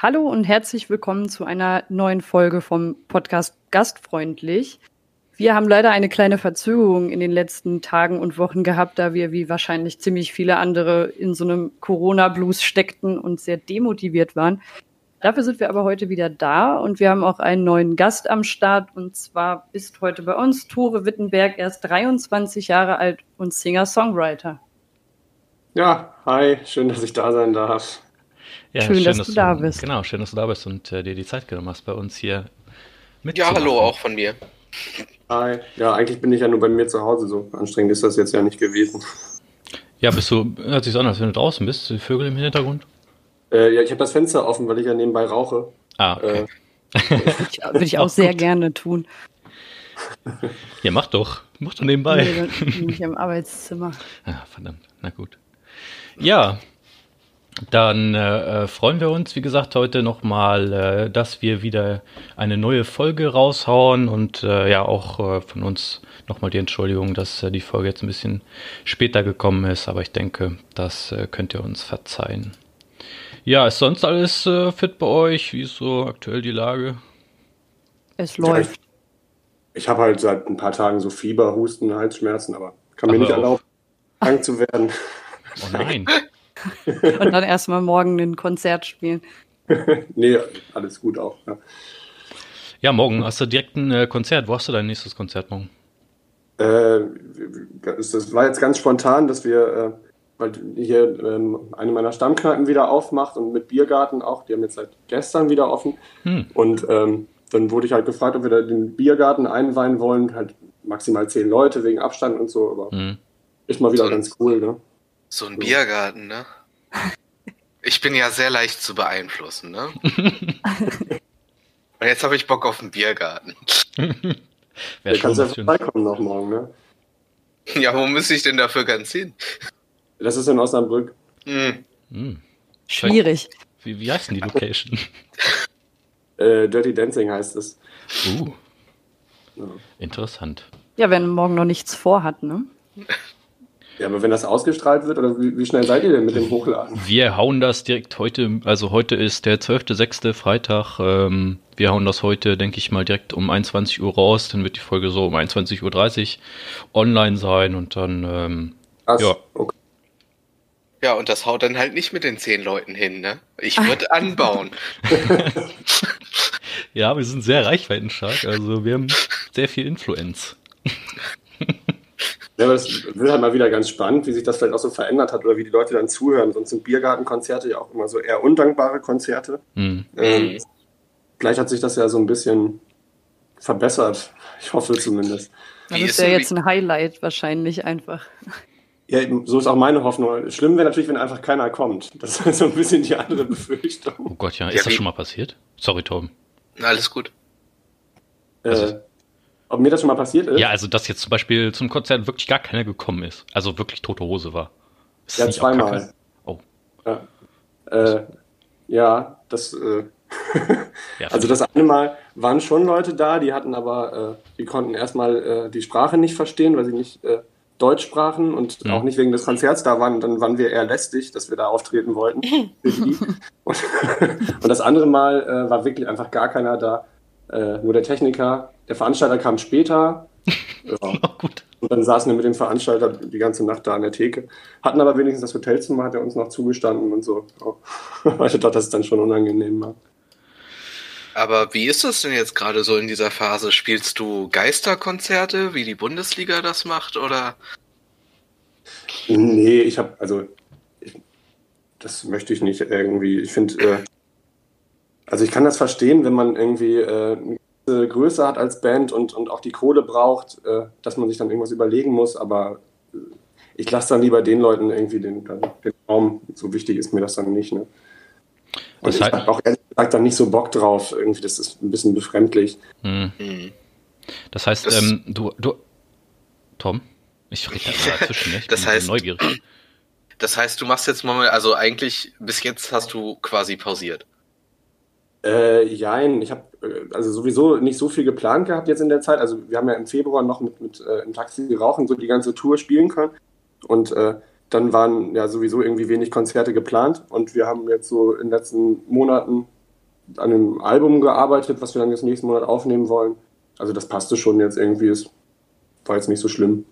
Hallo und herzlich willkommen zu einer neuen Folge vom Podcast Gastfreundlich. Wir haben leider eine kleine Verzögerung in den letzten Tagen und Wochen gehabt, da wir wie wahrscheinlich ziemlich viele andere in so einem Corona-Blues steckten und sehr demotiviert waren. Dafür sind wir aber heute wieder da und wir haben auch einen neuen Gast am Start und zwar ist heute bei uns Tore Wittenberg, er ist 23 Jahre alt und Singer-Songwriter. Ja, hi, schön, dass ich da sein darf. Ja, schön, schön dass, dass, du da bist. Genau, schön, dass du da bist und äh, dir die Zeit genommen hast, bei uns hier mit. Ja, hallo auch von mir. Hi. Ja, eigentlich bin ich ja nur bei mir zu Hause, so anstrengend ist das jetzt ja nicht gewesen. Ja, bist du, hört sich so an, als wenn du draußen bist, die Vögel im Hintergrund? Äh, ja, ich habe das Fenster offen, weil ich ja nebenbei rauche. Ah, okay. Äh, Würde ich auch sehr gerne tun. Ja, mach doch. Mach doch nebenbei. Nee, nicht im Arbeitszimmer. Ah, verdammt. Na gut. Ja, dann äh, äh, freuen wir uns, wie gesagt, heute nochmal, äh, dass wir wieder eine neue Folge raushauen und äh, ja auch äh, von uns nochmal die Entschuldigung, dass äh, die Folge jetzt ein bisschen später gekommen ist, aber ich denke, das äh, könnt ihr uns verzeihen. Ja, ist sonst alles äh, fit bei euch? Wie ist so aktuell die Lage? Es läuft. Ich, ich habe halt seit ein paar Tagen so Fieber, Husten, Halsschmerzen, aber kann mir nicht erlauben, krank zu werden. Oh nein. Und dann erstmal morgen ein Konzert spielen. nee, alles gut auch. Ja. ja, morgen hast du direkt ein äh, Konzert. Wo hast du dein nächstes Konzert morgen? Äh, das war jetzt ganz spontan, dass wir, äh, weil hier ähm, eine meiner Stammkneipen wieder aufmacht und mit Biergarten auch, die haben jetzt seit gestern wieder offen. Hm. Und ähm, dann wurde ich halt gefragt, ob wir da den Biergarten einweihen wollen, halt maximal zehn Leute wegen Abstand und so, aber hm. ist mal wieder so ganz cool, ne? So ein Biergarten, ne? Ich bin ja sehr leicht zu beeinflussen, ne? Und jetzt habe ich Bock auf einen Biergarten. Wer du kannst ja vorbeikommen noch morgen, ne? Ja, wo müsste ich denn dafür ganz hin? Das ist in Osnabrück. Hm. Hm. Schwierig. Wie, wie heißt denn die Location? äh, Dirty Dancing heißt es. Uh. Ja. Interessant. Ja, wenn morgen noch nichts vorhat, ne? Ja, aber wenn das ausgestrahlt wird, oder wie, wie, schnell seid ihr denn mit dem Hochladen? Wir hauen das direkt heute, also heute ist der 12.06. Freitag. Ähm, wir hauen das heute, denke ich mal, direkt um 21 Uhr raus. Dann wird die Folge so um 21.30 Uhr online sein und dann, ähm, Ach, ja. Okay. Ja, und das haut dann halt nicht mit den zehn Leuten hin, ne? Ich würde anbauen. ja, wir sind sehr reichweitenstark, also wir haben sehr viel Influenz. Ja, aber das wird halt mal wieder ganz spannend, wie sich das vielleicht auch so verändert hat oder wie die Leute dann zuhören. Sonst sind Biergartenkonzerte ja auch immer so eher undankbare Konzerte. Mhm. Ähm, vielleicht hat sich das ja so ein bisschen verbessert. Ich hoffe zumindest. Das ist ja jetzt ein Highlight wahrscheinlich einfach. Ja, so ist auch meine Hoffnung. Schlimm wäre natürlich, wenn einfach keiner kommt. Das ist so ein bisschen die andere Befürchtung. Oh Gott, ja. Ist ja, das schon mal passiert? Sorry, Tom. Alles gut. Äh, also, ob mir das schon mal passiert ist? Ja, also dass jetzt zum Beispiel zum Konzert wirklich gar keiner gekommen ist. Also wirklich tote Hose war. Ist ja, zweimal. Oh. Ja, äh, ja das. Äh, ja, also das eine Mal waren schon Leute da, die hatten aber, äh, die konnten erstmal äh, die Sprache nicht verstehen, weil sie nicht äh, Deutsch sprachen und mhm. auch nicht wegen des Konzerts da waren. Und dann waren wir eher lästig, dass wir da auftreten wollten. und, und, das andere Mal äh, war wirklich einfach gar keiner da. Äh, nur der Techniker, der Veranstalter kam später. ja. gut. Und dann saßen wir mit dem Veranstalter die ganze Nacht da an der Theke. Hatten aber wenigstens das Hotelzimmer, hat er uns noch zugestanden und so. Oh. ich dachte, das ist dann schon unangenehm. Ja. Aber wie ist das denn jetzt gerade so in dieser Phase? Spielst du Geisterkonzerte, wie die Bundesliga das macht, oder? Nee, ich habe, also, ich, das möchte ich nicht irgendwie. Ich finde, äh, also ich kann das verstehen, wenn man irgendwie äh, Größe hat als Band und, und auch die Kohle braucht, äh, dass man sich dann irgendwas überlegen muss, aber äh, ich lasse dann lieber den Leuten irgendwie den, den, Raum. So wichtig ist mir das dann nicht. Ne? Und das heißt, ich habe auch ehrlich gesagt dann nicht so Bock drauf. Irgendwie, das ist ein bisschen befremdlich. Hm. Das heißt, das, ähm, du, du, Tom, ich rede da dazwischen, ne? ich das bin heißt, neugierig. Das heißt, du machst jetzt mal, also eigentlich bis jetzt hast du quasi pausiert. Äh, jein, ich habe äh, also sowieso nicht so viel geplant gehabt jetzt in der Zeit. Also wir haben ja im Februar noch mit, mit äh, im Taxi rauchen so die ganze Tour spielen können. Und äh, dann waren ja sowieso irgendwie wenig Konzerte geplant. Und wir haben jetzt so in den letzten Monaten an einem Album gearbeitet, was wir dann jetzt nächsten Monat aufnehmen wollen. Also das passte schon jetzt irgendwie. Es war jetzt nicht so schlimm.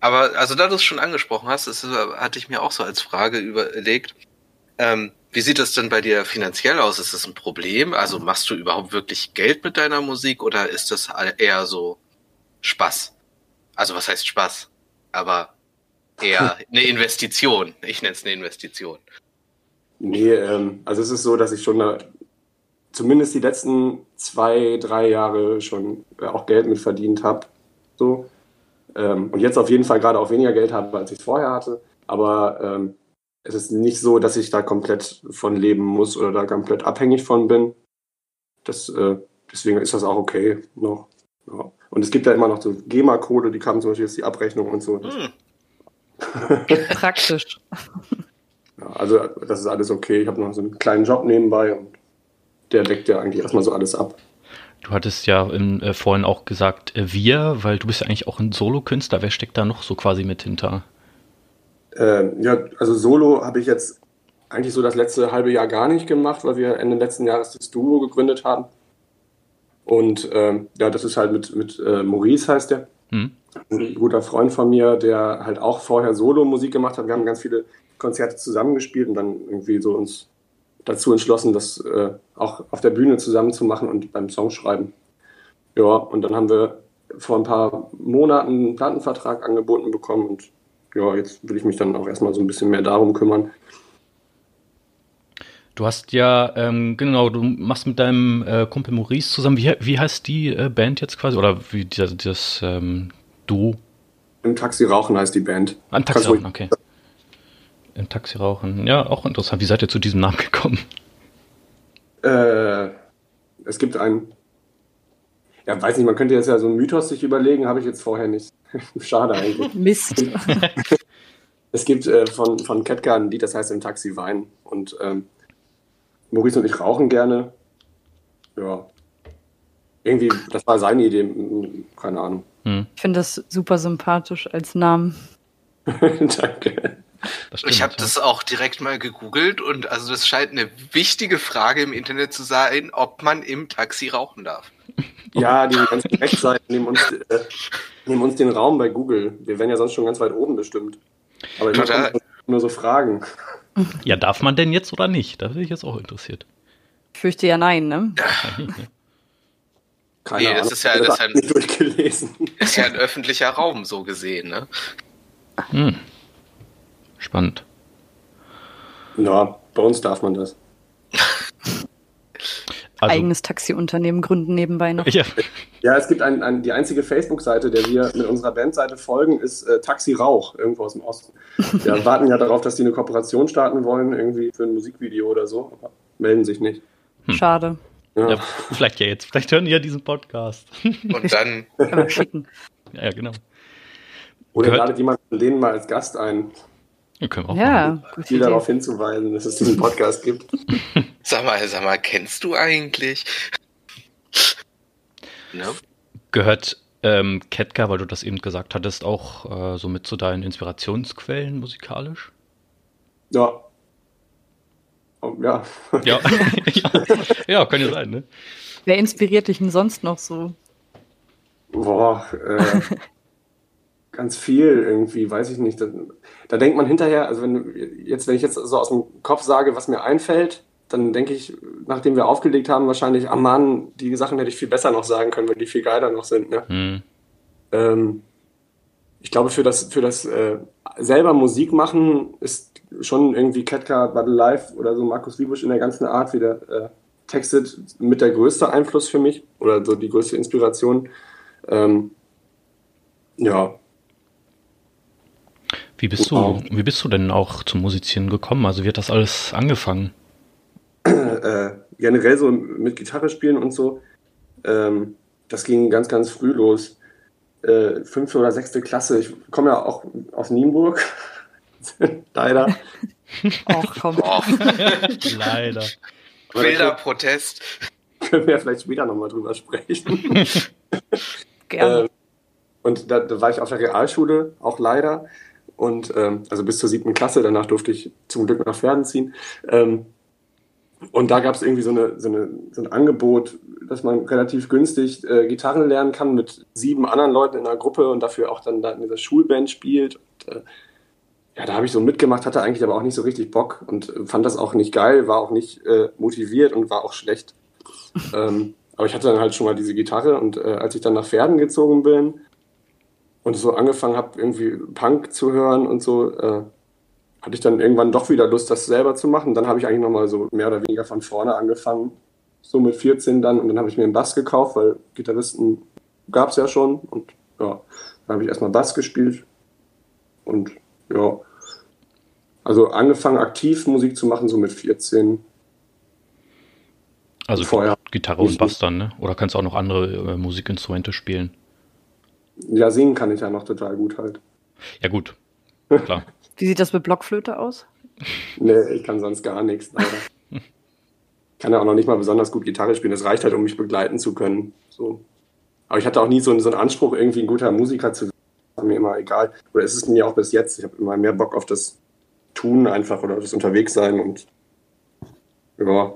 Aber also da du es schon angesprochen hast, das hatte ich mir auch so als Frage überlegt. Ähm, wie sieht das denn bei dir finanziell aus? Ist das ein Problem? Also machst du überhaupt wirklich Geld mit deiner Musik oder ist das eher so Spaß? Also was heißt Spaß? Aber eher eine Investition. Ich nenne es eine Investition. Nee, ähm, also es ist so, dass ich schon da, zumindest die letzten zwei, drei Jahre schon äh, auch Geld mit verdient habe. So. Ähm, und jetzt auf jeden Fall gerade auch weniger Geld habe, als ich es vorher hatte. Aber ähm, es ist nicht so, dass ich da komplett von leben muss oder da komplett abhängig von bin. Das, äh, deswegen ist das auch okay noch. Ja. Und es gibt ja immer noch so GEMA-Code, die kamen zum Beispiel jetzt die Abrechnung und so. Hm. Praktisch. Ja, also das ist alles okay. Ich habe noch so einen kleinen Job nebenbei und der deckt ja eigentlich erstmal so alles ab. Du hattest ja im, äh, vorhin auch gesagt, äh, wir, weil du bist ja eigentlich auch ein Solokünstler. Wer steckt da noch so quasi mit hinter? Äh, ja, also Solo habe ich jetzt eigentlich so das letzte halbe Jahr gar nicht gemacht, weil wir Ende letzten Jahres das Duo gegründet haben. Und ähm, ja, das ist halt mit, mit äh, Maurice heißt der. Hm. Ein guter Freund von mir, der halt auch vorher Solo-Musik gemacht hat. Wir haben ganz viele Konzerte zusammengespielt und dann irgendwie so uns dazu entschlossen, das äh, auch auf der Bühne zusammen zu machen und beim Songschreiben. Ja, und dann haben wir vor ein paar Monaten einen Plattenvertrag angeboten bekommen und ja, jetzt will ich mich dann auch erstmal so ein bisschen mehr darum kümmern. Du hast ja, ähm, genau, du machst mit deinem äh, Kumpel Maurice zusammen, wie, wie heißt die äh, Band jetzt quasi? Oder wie das, das ähm, Duo? Im Taxi Rauchen heißt die Band. Im ah, Taxi Rauchen, okay. Im Taxi Rauchen, ja, auch interessant. Wie seid ihr zu diesem Namen gekommen? Äh, es gibt einen, ja, weiß nicht, man könnte jetzt ja so einen Mythos sich überlegen, habe ich jetzt vorher nicht. Schade eigentlich. Mist. es gibt äh, von, von Ketka ein Lied, das heißt Im Taxi Wein. Und ähm, Maurice und ich rauchen gerne. Ja. Irgendwie, das war seine Idee, keine Ahnung. Hm. Ich finde das super sympathisch als Namen. Danke. ich habe das auch direkt mal gegoogelt und also das scheint eine wichtige Frage im Internet zu sein, ob man im Taxi rauchen darf. Ja, die ganzen Rechtsseiten nehmen uns, äh, nehmen uns den Raum bei Google. Wir wären ja sonst schon ganz weit oben bestimmt. Aber ich Total. nur so Fragen. Ja, darf man denn jetzt oder nicht? Da bin ich jetzt auch interessiert. Ich fürchte ja nein, ne? Keine nee, Ahnung. Das ist ja, das ist ja, ein, durchgelesen. ist ja ein öffentlicher Raum, so gesehen, ne? Hm. Spannend. Ja, bei uns darf man das. Also, Eigenes Taxiunternehmen gründen nebenbei noch. Ja, ja es gibt ein, ein, die einzige Facebook-Seite, der wir mit unserer Bandseite folgen, ist äh, Taxi Rauch, irgendwo aus dem Osten. Wir warten ja darauf, dass die eine Kooperation starten wollen, irgendwie für ein Musikvideo oder so, aber melden sich nicht. Hm. Schade. Ja. ja. vielleicht ja jetzt, vielleicht hören die ja diesen Podcast. Und dann. Kann schicken. Ja, genau. Oder ladet jemand von denen mal als Gast ein. Ja, können wir auch ja, viel darauf hinzuweisen, dass es diesen Podcast gibt. Sag mal, sag mal, kennst du eigentlich? No? Gehört ähm, Ketka, weil du das eben gesagt hattest, auch äh, so mit zu deinen Inspirationsquellen musikalisch? Ja. Oh, ja. ja. ja. ja, kann ja sein, ne? Wer inspiriert dich denn sonst noch so? Boah, äh, ganz viel irgendwie, weiß ich nicht. Da, da, denkt man hinterher, also wenn jetzt, wenn ich jetzt so aus dem Kopf sage, was mir einfällt, dann denke ich, nachdem wir aufgelegt haben, wahrscheinlich, ah Mann, die Sachen hätte ich viel besser noch sagen können, weil die viel geiler noch sind. Ne? Mhm. Ähm, ich glaube, für das, für das äh, selber Musik machen ist schon irgendwie Ketka, Battle Life oder so Markus Wiebusch in der ganzen Art, wie der äh, textet, mit der größte Einfluss für mich oder so die größte Inspiration. Ähm, ja, wie bist du, wie bist du denn auch zum Musizieren gekommen? Also wie hat das alles angefangen? Äh, generell so mit Gitarre spielen und so. Ähm, das ging ganz, ganz früh los. Äh, fünfte oder sechste Klasse. Ich komme ja auch aus Nienburg. Leider. Ach komm. Oh. Leider. Wilder Protest. Können wir vielleicht später nochmal drüber sprechen. Gerne. Ähm, und da, da, war ich auf der Realschule, auch leider. Und ähm, also bis zur siebten Klasse, danach durfte ich zum Glück nach Pferden ziehen. Ähm, Und da gab es irgendwie so, eine, so, eine, so ein Angebot, dass man relativ günstig äh, Gitarren lernen kann mit sieben anderen Leuten in einer Gruppe und dafür auch dann da in dieser Schulband spielt. Und, äh, ja, da habe ich so mitgemacht, hatte eigentlich aber auch nicht so richtig Bock und fand das auch nicht geil, war auch nicht äh, motiviert und war auch schlecht. ähm, aber ich hatte dann halt schon mal diese Gitarre und äh, als ich dann nach Pferden gezogen bin und so angefangen habe, irgendwie Punk zu hören und so, äh, hatte ich dann irgendwann doch wieder Lust, das selber zu machen. Dann habe ich eigentlich nochmal so mehr oder weniger von vorne angefangen, so mit 14 dann. Und dann habe ich mir einen Bass gekauft, weil Gitarristen gab es ja schon. Und ja, dann habe ich erstmal Bass gespielt. Und ja, also angefangen aktiv Musik zu machen, so mit 14. Also vorher Gitarre und Bass dann, ne? Oder kannst du auch noch andere äh, Musikinstrumente spielen? Ja, singen kann ich ja noch total gut halt. Ja, gut. Klar. Wie sieht das mit Blockflöte aus? Nee, ich kann sonst gar nichts. Ich kann ja auch noch nicht mal besonders gut Gitarre spielen. Das reicht halt, um mich begleiten zu können. So. Aber ich hatte auch nie so, so einen Anspruch, irgendwie ein guter Musiker zu werden. War mir immer egal. Oder ist es mir auch bis jetzt. Ich habe immer mehr Bock auf das Tun einfach oder das Unterwegssein und ja,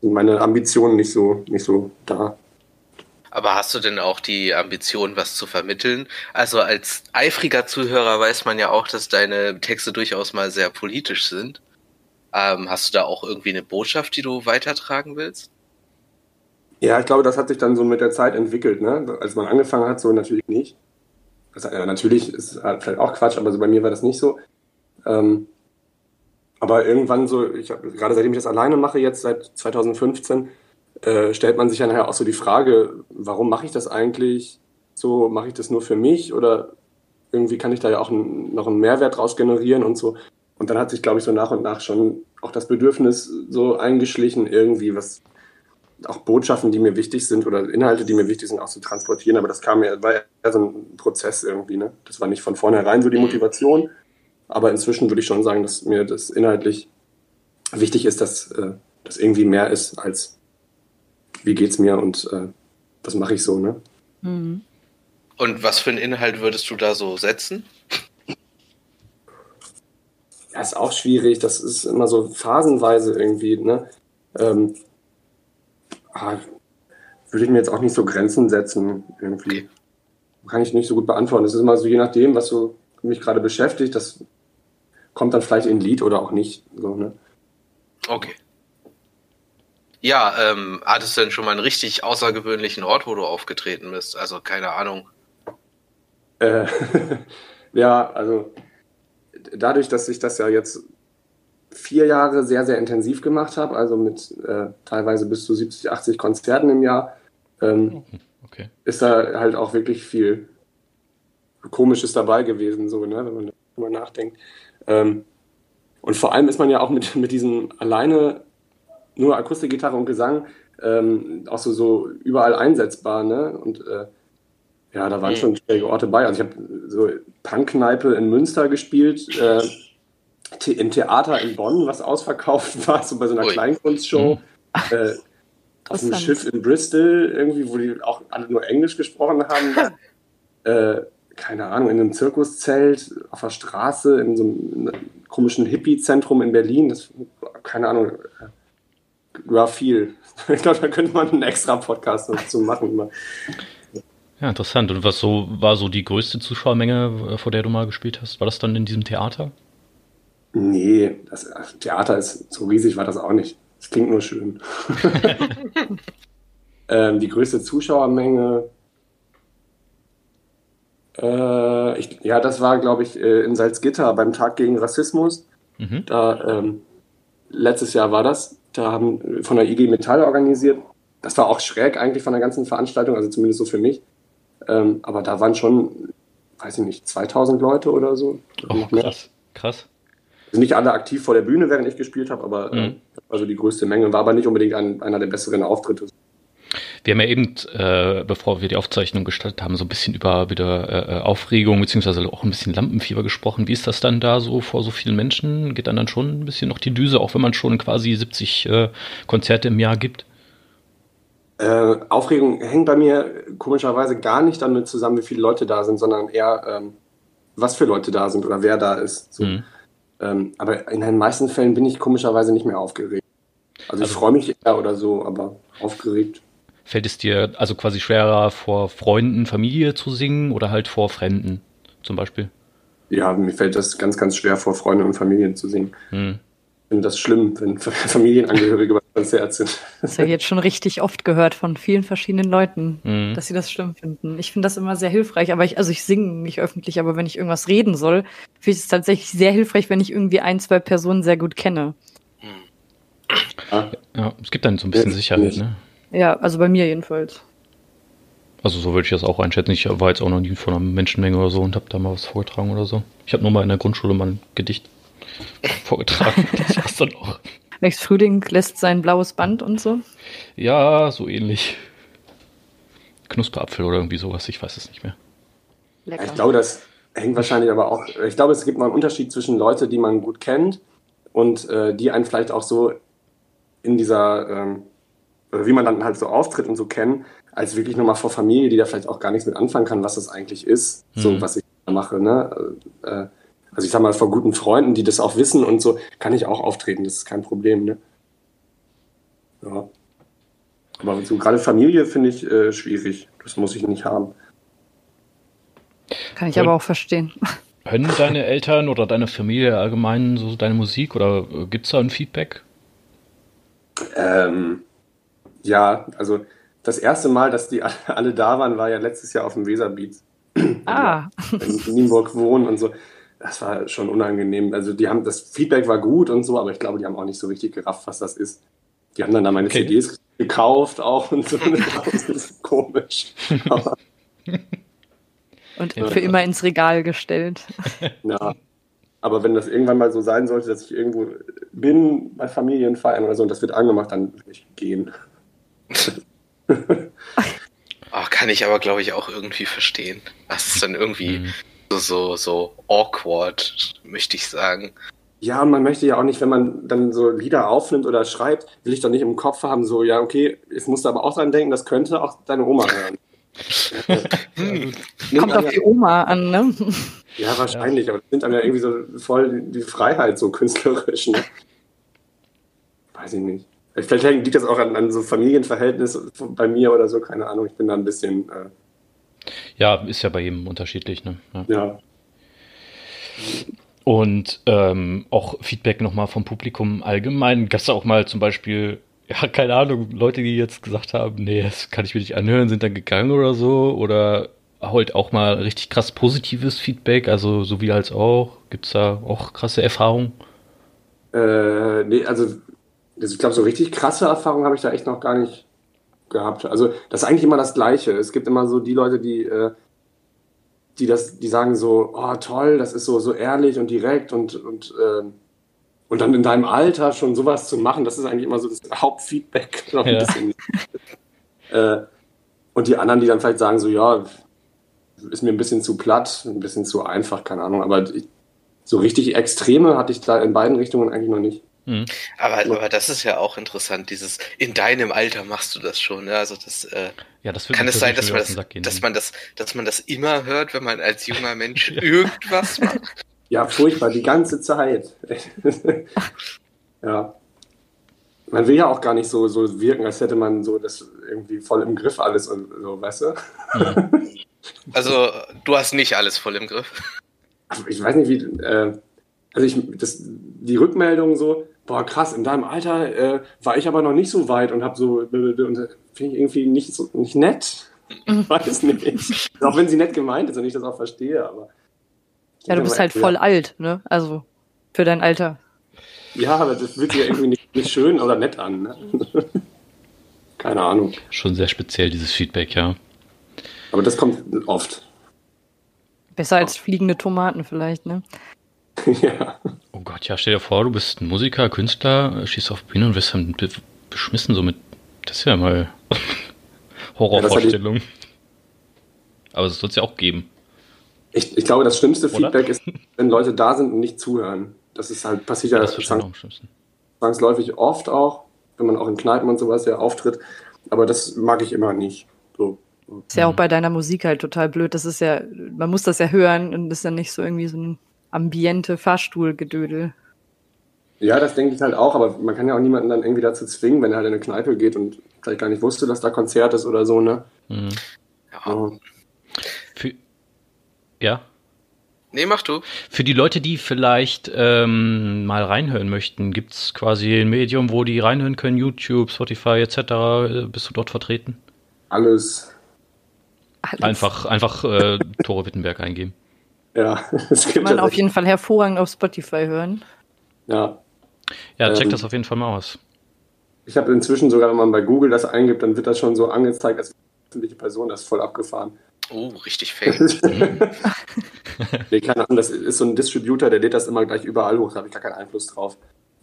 sind meine Ambitionen nicht so, nicht so da. Aber hast du denn auch die Ambition, was zu vermitteln? Also als eifriger Zuhörer weiß man ja auch, dass deine Texte durchaus mal sehr politisch sind. Ähm, hast du da auch irgendwie eine Botschaft, die du weitertragen willst? Ja, ich glaube, das hat sich dann so mit der Zeit entwickelt. Ne? Als man angefangen hat, so natürlich nicht. Also, ja, natürlich ist halt vielleicht auch Quatsch, aber so bei mir war das nicht so. Ähm, aber irgendwann so, ich hab, gerade seitdem ich das alleine mache, jetzt seit 2015, äh, stellt man sich ja nachher auch so die Frage, warum mache ich das eigentlich? So, mache ich das nur für mich oder irgendwie kann ich da ja auch noch einen Mehrwert draus generieren und so. Und dann hat sich, glaube ich, so nach und nach schon auch das Bedürfnis so eingeschlichen, irgendwie was, auch Botschaften, die mir wichtig sind oder Inhalte, die mir wichtig sind, auch zu transportieren. Aber das kam ja, war ja so ein Prozess irgendwie, ne? Das war nicht von vornherein so die mhm. Motivation. Aber inzwischen würde ich schon sagen, dass mir das inhaltlich wichtig ist, dass äh, das irgendwie mehr ist als wie geht's mir und äh, was mache ich so, ne? Mhm. Und was für einen Inhalt würdest du da so setzen? Ja, ist auch schwierig. Das ist immer so phasenweise irgendwie, ne? Ähm, ah, würde ich mir jetzt auch nicht so Grenzen setzen, irgendwie. Kann ich nicht so gut beantworten. Das ist immer so, je nachdem, was so mich gerade beschäftigt, das kommt dann vielleicht in ein Lied oder auch nicht. So, ne? Okay. Ja, ähm, hattest du denn schon mal einen richtig außergewöhnlichen Ort, wo du aufgetreten bist? Also keine Ahnung. Äh, ja, also dadurch, dass ich das ja jetzt vier Jahre sehr, sehr intensiv gemacht habe, also mit äh, teilweise bis zu 70, 80 Konzerten im Jahr, ähm, okay. ist da halt auch wirklich viel Komisches dabei gewesen, so, ne, wenn man darüber nachdenkt. Ähm, und vor allem ist man ja auch mit, mit diesem alleine nur Akustikgitarre und Gesang ähm, auch so, so überall einsetzbar, ne? Und äh, ja, da waren mhm. schon schwierige Orte bei. Also ich habe so Punkkneipe in Münster gespielt, äh, im Theater in Bonn, was ausverkauft war, so bei so einer Ui. Kleinkunstshow. Mhm. Äh, auf einem Schiff in Bristol, irgendwie, wo die auch alle nur Englisch gesprochen haben. äh, keine Ahnung, in einem Zirkuszelt, auf der Straße, in so einem komischen Hippie-Zentrum in Berlin. Das, keine Ahnung, war viel. Ich glaube, da könnte man einen extra Podcast dazu machen. Ja, interessant. Und was so war so die größte Zuschauermenge, äh, vor der du mal gespielt hast? War das dann in diesem Theater? Nee, das Theater ist so riesig, war das auch nicht. Das klingt nur schön. ähm, die größte Zuschauermenge, äh, ich, ja, das war, glaube ich, äh, in Salzgitter beim Tag gegen Rassismus. Mhm. Da ähm, letztes Jahr war das. Da haben von der IG Metall organisiert. Das war auch schräg eigentlich von der ganzen Veranstaltung, also zumindest so für mich. Ähm, aber da waren schon, weiß ich nicht, 2000 Leute oder so. Oh, krass, krass. Also nicht alle aktiv vor der Bühne, während ich gespielt habe, aber äh, mhm. also die größte Menge war aber nicht unbedingt ein, einer der besseren Auftritte. Wir haben ja eben, äh, bevor wir die Aufzeichnung gestartet haben, so ein bisschen über wieder äh, Aufregung beziehungsweise auch ein bisschen Lampenfieber gesprochen. Wie ist das dann da so vor so vielen Menschen? Geht dann dann schon ein bisschen noch die Düse, auch wenn man schon quasi 70 äh, Konzerte im Jahr gibt? Äh, Aufregung hängt bei mir komischerweise gar nicht damit zusammen, wie viele Leute da sind, sondern eher, ähm, was für Leute da sind oder wer da ist. So. Mhm. Ähm, aber in den meisten Fällen bin ich komischerweise nicht mehr aufgeregt. Also, also ich freue mich eher oder so, aber aufgeregt. Fällt es dir also quasi schwerer, vor Freunden, Familie zu singen oder halt vor Fremden zum Beispiel? Ja, mir fällt das ganz, ganz schwer, vor Freunden und Familien zu singen. Hm. Ich finde das schlimm, wenn Familienangehörige beim Konzert sind. Das habe ich jetzt schon richtig oft gehört von vielen verschiedenen Leuten, hm. dass sie das schlimm finden. Ich finde das immer sehr hilfreich, aber ich, also ich singe nicht öffentlich, aber wenn ich irgendwas reden soll, finde ich es tatsächlich sehr hilfreich, wenn ich irgendwie ein, zwei Personen sehr gut kenne. Ja, es gibt dann so ein bisschen Sicherheit, ne? Ja, also bei mir jedenfalls. Also so würde ich das auch einschätzen. Ich war jetzt auch noch nie von einer Menschenmenge oder so und habe da mal was vorgetragen oder so. Ich habe nur mal in der Grundschule mal ein Gedicht vorgetragen. das war's dann auch. Max Frühling lässt sein blaues Band und so? Ja, so ähnlich. Knusperapfel oder irgendwie sowas, ich weiß es nicht mehr. Lecker. Ich glaube, das hängt wahrscheinlich aber auch, ich glaube, es gibt mal einen Unterschied zwischen Leute, die man gut kennt und äh, die einen vielleicht auch so in dieser, ähm, oder wie man dann halt so auftritt und so kennen, als wirklich nochmal vor Familie, die da vielleicht auch gar nichts mit anfangen kann, was das eigentlich ist, mhm. so was ich da mache. Ne? Äh, also ich sag mal, vor guten Freunden, die das auch wissen und so, kann ich auch auftreten, das ist kein Problem. Ne? Ja. Aber so gerade Familie finde ich äh, schwierig. Das muss ich nicht haben. Kann ich aber auch verstehen. Hören deine Eltern oder deine Familie allgemein so deine Musik oder äh, gibt es da ein Feedback? Ähm, ja, also das erste Mal, dass die alle da waren, war ja letztes Jahr auf dem Weserbeat. Ah. in Nienburg wohnen und so. Das war schon unangenehm. Also die haben, das Feedback war gut und so, aber ich glaube, die haben auch nicht so richtig gerafft, was das ist. Die haben dann da meine okay. CDs gekauft auch und so. das ist komisch. Aber, und für immer ins Regal gestellt. Ja. Aber wenn das irgendwann mal so sein sollte, dass ich irgendwo bin bei Familienfeiern oder so und das wird angemacht, dann will ich gehen. Oh, kann ich aber, glaube ich, auch irgendwie verstehen. Das ist dann irgendwie mhm. so, so, so awkward, möchte ich sagen. Ja, und man möchte ja auch nicht, wenn man dann so Lieder aufnimmt oder schreibt, will ich doch nicht im Kopf haben, so, ja, okay, jetzt musst du aber auch dran denken, das könnte auch deine Oma hören. hm. Kommt auf die Oma an, ne? Ja, wahrscheinlich, ja. aber das sind dann ja irgendwie so voll die Freiheit, so künstlerisch. Ne? Weiß ich nicht. Vielleicht liegt das auch an, an so Familienverhältnissen bei mir oder so, keine Ahnung. Ich bin da ein bisschen. Äh ja, ist ja bei jedem unterschiedlich, ne? Ja. ja. Und ähm, auch Feedback nochmal vom Publikum allgemein. Gab es auch mal zum Beispiel, ja, keine Ahnung, Leute, die jetzt gesagt haben, nee, das kann ich mir nicht anhören, sind dann gegangen oder so? Oder halt auch mal richtig krass positives Feedback, also so wie als auch. Gibt es da auch krasse Erfahrungen? Äh, nee, also ich glaube, so richtig krasse Erfahrungen habe ich da echt noch gar nicht gehabt. Also das ist eigentlich immer das Gleiche. Es gibt immer so die Leute, die, äh, die das, die sagen so, oh toll, das ist so, so ehrlich und direkt und, und, äh, und dann in deinem Alter schon sowas zu machen, das ist eigentlich immer so das Hauptfeedback. Noch ein ja. äh, und die anderen, die dann vielleicht sagen so, ja, ist mir ein bisschen zu platt, ein bisschen zu einfach, keine Ahnung. Aber ich, so richtig Extreme hatte ich da in beiden Richtungen eigentlich noch nicht. Mhm. Aber, aber das ist ja auch interessant, dieses in deinem Alter machst du das schon. Ne? Also das, äh, ja, das kann es sein, dass man das, dass man das, dass man das immer hört, wenn man als junger Mensch ja. irgendwas macht. Ja, furchtbar, die ganze Zeit. ja. Man will ja auch gar nicht so, so wirken, als hätte man so das irgendwie voll im Griff alles und so, weißt du? Mhm. Also, du hast nicht alles voll im Griff. Ich weiß nicht, wie. Äh, also, ich, das, die Rückmeldung so, boah, krass, in deinem Alter äh, war ich aber noch nicht so weit und habe so. Und finde ich irgendwie nicht, so, nicht nett. Ich weiß nicht. auch wenn sie nett gemeint ist und ich das auch verstehe, aber. Ja, du bist halt voll ja. alt, ne? Also, für dein Alter. Ja, aber das fühlt sich ja irgendwie nicht, nicht schön oder nett an. Ne? Keine Ahnung. Schon sehr speziell, dieses Feedback, ja. Aber das kommt oft. Besser als fliegende Tomaten vielleicht, ne? ja. Oh Gott, ja, stell dir vor, du bist ein Musiker, Künstler, schießt auf Bühne und wirst dann beschmissen so mit. Das ist ja mal Horrorvorstellung. Ja, Aber es soll es ja auch geben. Ich, ich, glaube, das schlimmste Oder? Feedback ist, wenn Leute da sind und nicht zuhören. Das ist halt passiert ja, ja zwang, zwangsläufig oft auch, wenn man auch in Kneipen und sowas ja auftritt. Aber das mag ich immer nicht. So. Ist ja auch bei deiner Musik halt total blöd. Das ist ja, man muss das ja hören und das ist ja nicht so irgendwie so ein ambiente Fahrstuhlgedödel. Ja, das denke ich halt auch, aber man kann ja auch niemanden dann irgendwie dazu zwingen, wenn er halt in eine Kneipe geht und vielleicht gar nicht wusste, dass da Konzert ist oder so, ne? Mhm. Ja. Für, ja. Nee, mach du. Für die Leute, die vielleicht ähm, mal reinhören möchten, gibt es quasi ein Medium, wo die reinhören können, YouTube, Spotify etc. Bist du dort vertreten? Alles. Alles. Einfach, einfach äh, Tore Wittenberg eingeben. Ja, das kann man auf jeden Fall hervorragend auf Spotify hören. Ja. Ja, check ähm, das auf jeden Fall mal aus. Ich habe inzwischen sogar, wenn man bei Google das eingibt, dann wird das schon so angezeigt, als öffentliche Person, das ist voll abgefahren. Oh, richtig fake. nee, keine Ahnung, das ist so ein Distributor, der lädt das immer gleich überall hoch, da habe ich gar keinen Einfluss drauf.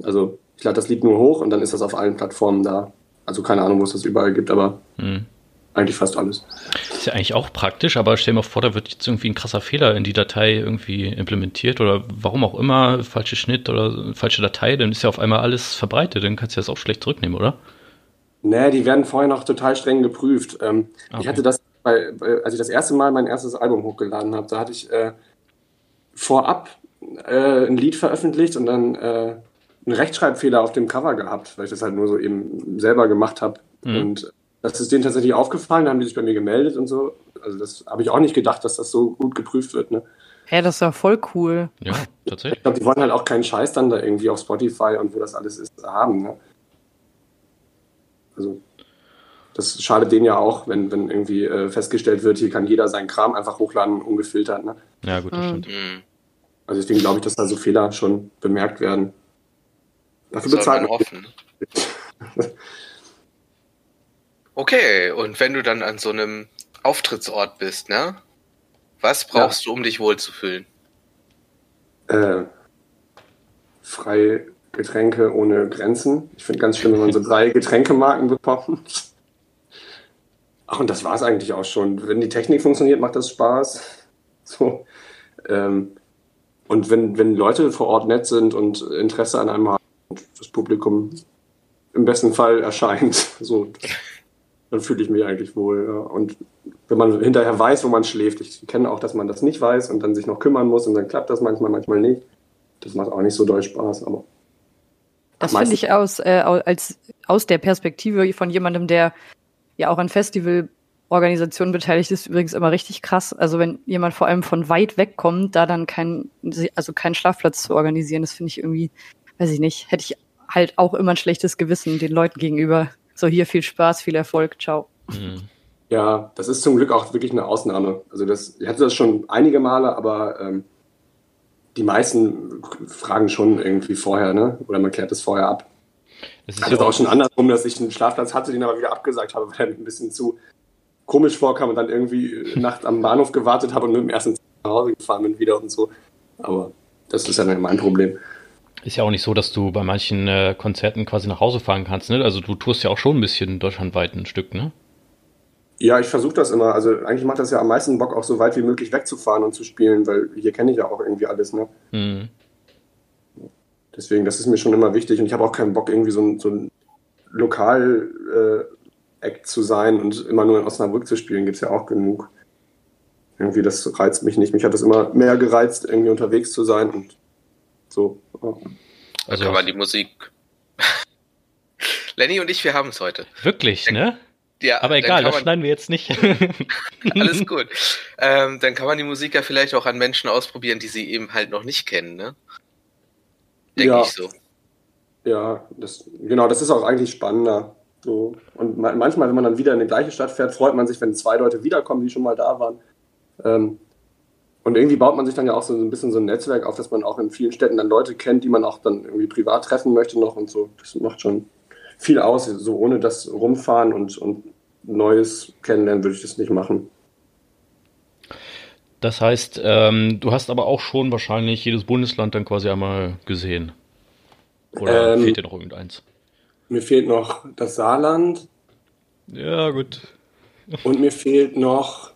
Also ich lade das Lied nur hoch und dann ist das auf allen Plattformen da. Also keine Ahnung, wo es das überall gibt, aber hm. Eigentlich fast alles. Ist ja eigentlich auch praktisch, aber stell dir mal vor, da wird jetzt irgendwie ein krasser Fehler in die Datei irgendwie implementiert oder warum auch immer, falscher Schnitt oder falsche Datei, dann ist ja auf einmal alles verbreitet, dann kannst du das auch schlecht zurücknehmen, oder? Nee, die werden vorher noch total streng geprüft. Ähm, okay. Ich hatte das, bei, als ich das erste Mal mein erstes Album hochgeladen habe, da hatte ich äh, vorab äh, ein Lied veröffentlicht und dann äh, einen Rechtschreibfehler auf dem Cover gehabt, weil ich das halt nur so eben selber gemacht habe. Mhm. Und das ist denen tatsächlich aufgefallen, da haben die sich bei mir gemeldet und so. Also das habe ich auch nicht gedacht, dass das so gut geprüft wird. Ne? Hä, hey, das ist ja voll cool. Ja, tatsächlich. Ich glaube, die wollen halt auch keinen Scheiß dann da irgendwie auf Spotify und wo das alles ist haben. Ne? Also das schadet denen ja auch, wenn, wenn irgendwie äh, festgestellt wird, hier kann jeder seinen Kram einfach hochladen, ungefiltert. Ne? Ja, gut, das mhm. stimmt. Mhm. Also deswegen glaube ich, dass da so Fehler schon bemerkt werden. Dafür bezahlt man. Offen. okay, und wenn du dann an so einem Auftrittsort bist, ne? Was brauchst ja. du, um dich wohlzufühlen? Äh, freie Getränke ohne Grenzen. Ich finde ganz schön, wenn man so drei Getränkemarken bekommt. Ach, und das war es eigentlich auch schon. Wenn die Technik funktioniert, macht das Spaß. So. Ähm, und wenn, wenn Leute vor Ort nett sind und Interesse an einem haben und das Publikum im besten Fall erscheint, so, dann fühle ich mich eigentlich wohl. Ja. Und wenn man hinterher weiß, wo man schläft, ich kenne auch, dass man das nicht weiß und dann sich noch kümmern muss und dann klappt das manchmal, manchmal nicht. Das macht auch nicht so doll Spaß, aber. Das finde ich aus, äh, als, aus der Perspektive von jemandem, der ja auch an Festivalorganisationen beteiligt ist, übrigens immer richtig krass. Also wenn jemand vor allem von weit weg kommt, da dann kein, also keinen Schlafplatz zu organisieren, das finde ich irgendwie, weiß ich nicht, hätte ich halt auch immer ein schlechtes Gewissen den Leuten gegenüber. So hier viel Spaß, viel Erfolg, ciao. Mhm. Ja, das ist zum Glück auch wirklich eine Ausnahme. Also das, ich hatte das schon einige Male, aber ähm, die meisten fragen schon irgendwie vorher, ne? Oder man klärt es vorher ab. Es ist also auch schon andersrum, dass ich einen Schlafplatz hatte, den aber wieder abgesagt habe, weil er ein bisschen zu komisch vorkam und dann irgendwie nachts am Bahnhof gewartet habe und mit dem ersten nach Hause gefahren bin wieder und so. Aber das ist ja dann mein Problem. Ist ja auch nicht so, dass du bei manchen äh, Konzerten quasi nach Hause fahren kannst, ne? Also du tust ja auch schon ein bisschen deutschlandweit ein Stück, ne? Ja, ich versuche das immer. Also eigentlich macht das ja am meisten Bock, auch so weit wie möglich wegzufahren und zu spielen, weil hier kenne ich ja auch irgendwie alles, ne? Mhm. Deswegen, das ist mir schon immer wichtig und ich habe auch keinen Bock, irgendwie so ein, so ein Lokal-Act äh, zu sein und immer nur in Osnabrück zu spielen, gibt es ja auch genug. Irgendwie, das reizt mich nicht. Mich hat das immer mehr gereizt, irgendwie unterwegs zu sein und so. Also kann man die Musik. Lenny und ich, wir haben es heute. Wirklich, ne? Ja, aber egal, das schneiden wir jetzt nicht. alles gut. Ähm, dann kann man die Musik ja vielleicht auch an Menschen ausprobieren, die sie eben halt noch nicht kennen, ne? Denke ja. ich so. Ja, das, genau, das ist auch eigentlich spannender. So. Und manchmal, wenn man dann wieder in die gleiche Stadt fährt, freut man sich, wenn zwei Leute wiederkommen, die schon mal da waren. Ähm, und irgendwie baut man sich dann ja auch so ein bisschen so ein Netzwerk auf, dass man auch in vielen Städten dann Leute kennt, die man auch dann irgendwie privat treffen möchte noch und so. Das macht schon viel aus. So ohne das Rumfahren und, und Neues kennenlernen würde ich das nicht machen. Das heißt, ähm, du hast aber auch schon wahrscheinlich jedes Bundesland dann quasi einmal gesehen. Oder ähm, fehlt dir noch irgendeins? Mir fehlt noch das Saarland. Ja, gut. Und mir fehlt noch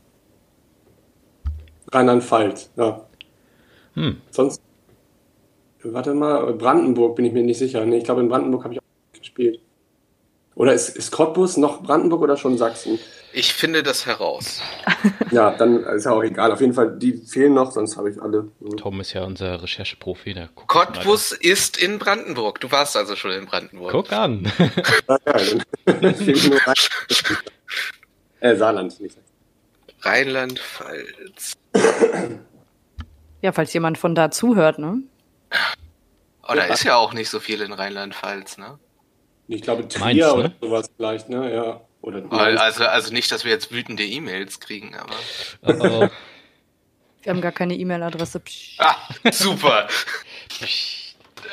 Rheinland-Pfalz. Ja. Hm. Sonst, warte mal, Brandenburg bin ich mir nicht sicher. Nee, ich glaube, in Brandenburg habe ich auch gespielt. Oder ist, ist Cottbus noch Brandenburg oder schon Sachsen? Ich finde das heraus. ja, dann ist ja auch egal. Auf jeden Fall, die fehlen noch, sonst habe ich alle. Tom ist ja unser Rechercheprofi. Der Cottbus ist in Brandenburg. Du warst also schon in Brandenburg. Guck an. ja, äh, Saarland, nicht Rheinland-Pfalz. Ja, falls jemand von da zuhört, ne? Oh, da ist ja auch nicht so viel in Rheinland-Pfalz, ne? Ich glaube, Trier Mainz, ne? oder sowas vielleicht, ne? Ja. Oder also, also nicht, dass wir jetzt wütende E-Mails kriegen, aber. Oh, oh. Wir haben gar keine E-Mail-Adresse. Ah, super.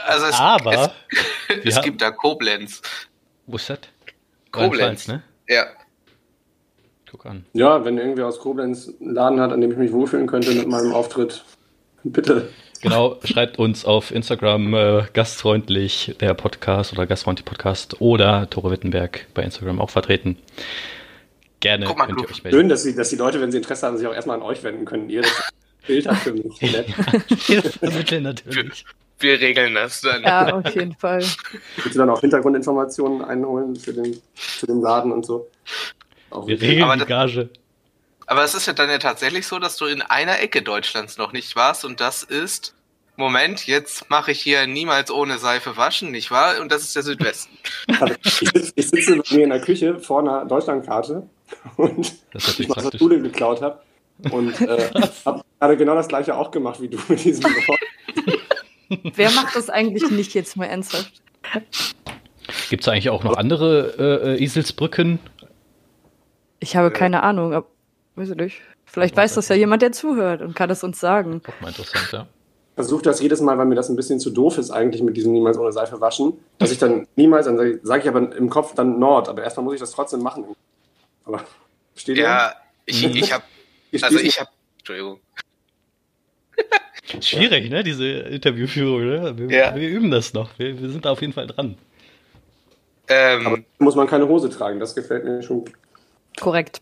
Also es, Aber es, es gibt da Koblenz. Wo ist das? Koblenz. Ne? Ja. Guck an. Ja, wenn irgendwer aus Koblenz einen Laden hat, an dem ich mich wohlfühlen könnte mit meinem Auftritt, bitte. Genau, schreibt uns auf Instagram äh, gastfreundlich der Podcast oder gastfreundlich Podcast oder Tore Wittenberg bei Instagram auch vertreten. Gerne Guck mal, könnt ihr euch melden. Schön, dass die, dass die Leute, wenn sie Interesse haben, sich auch erstmal an euch wenden können. Ihr das Bild habt für mich. Nett. Wir vermitteln natürlich. Wir regeln das dann. Ja, auf jeden Fall. Willst du dann auch Hintergrundinformationen einholen für den, zu dem Laden und so? Wir regeln Aber die das- Gage. Aber es ist ja dann ja tatsächlich so, dass du in einer Ecke Deutschlands noch nicht warst und das ist, Moment, jetzt mache ich hier niemals ohne Seife waschen, nicht wahr? Und das ist der Südwesten. Ich, sitze, bei mir in der Küche vor einer Deutschlandkarte und Das ist ich der praktisch. Schule geklaut habe und äh, habe gerade genau das gleiche auch gemacht wie du mit diesem Wort. Wer macht das eigentlich nicht jetzt mal ernsthaft? Gibt es eigentlich auch noch andere äh, äh, Eselsbrücken? Ich habe keine Ahnung. Ab, weiß ich nicht. Vielleicht weiß das ja jemand, der zuhört und kann es uns sagen. Auch mal interessant, ja. versuche das jedes Mal, weil mir das ein bisschen zu doof ist eigentlich mit diesem niemals ohne Seife waschen, dass ich dann niemals, dann sage sag ich aber im Kopf dann Nord, aber erstmal muss ich das trotzdem machen. Aber steht Ja, ich, ich habe, also ich habe, Entschuldigung. Schwierig, ne, diese Interviewführung, ne? Wir, Ja. wir üben das noch. Wir, wir sind da auf jeden Fall dran. Ähm, aber muss man keine Hose tragen, das gefällt mir schon. Korrekt.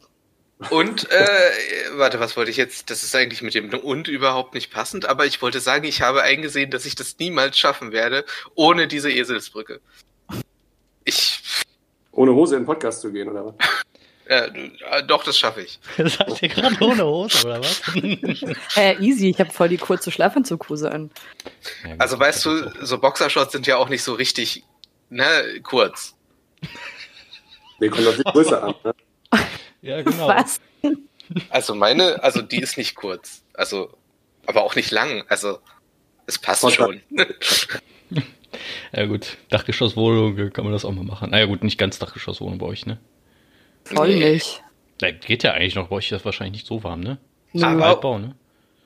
Und, äh, warte, was wollte ich jetzt? Das ist eigentlich mit dem und überhaupt nicht passend, aber ich wollte sagen, ich habe eingesehen, dass ich das niemals schaffen werde, ohne diese Eselsbrücke. Ich, Ohne Hose in den Podcast zu gehen, oder was? äh, doch, das schaffe ich. Seid ihr gerade ohne Hose, oder was? Äh, easy, ich habe voll die kurze Schlafanzughose an. Also weißt du, so Boxershorts sind ja auch nicht so richtig, ne, kurz. Nee, kommt auf die Größe an. Ne? Ja, genau. Was? Also meine, also die ist nicht kurz. Also, aber auch nicht lang. Also, es passt Voll schon. Ja gut, Dachgeschosswohnung äh, kann man das auch mal machen. Naja gut, nicht ganz Dachgeschosswohnung bei euch, ne? Voll nicht. Ja, geht ja eigentlich noch, bei euch ist das wahrscheinlich nicht so warm, ne? Nö. Aber- Altbau, ne?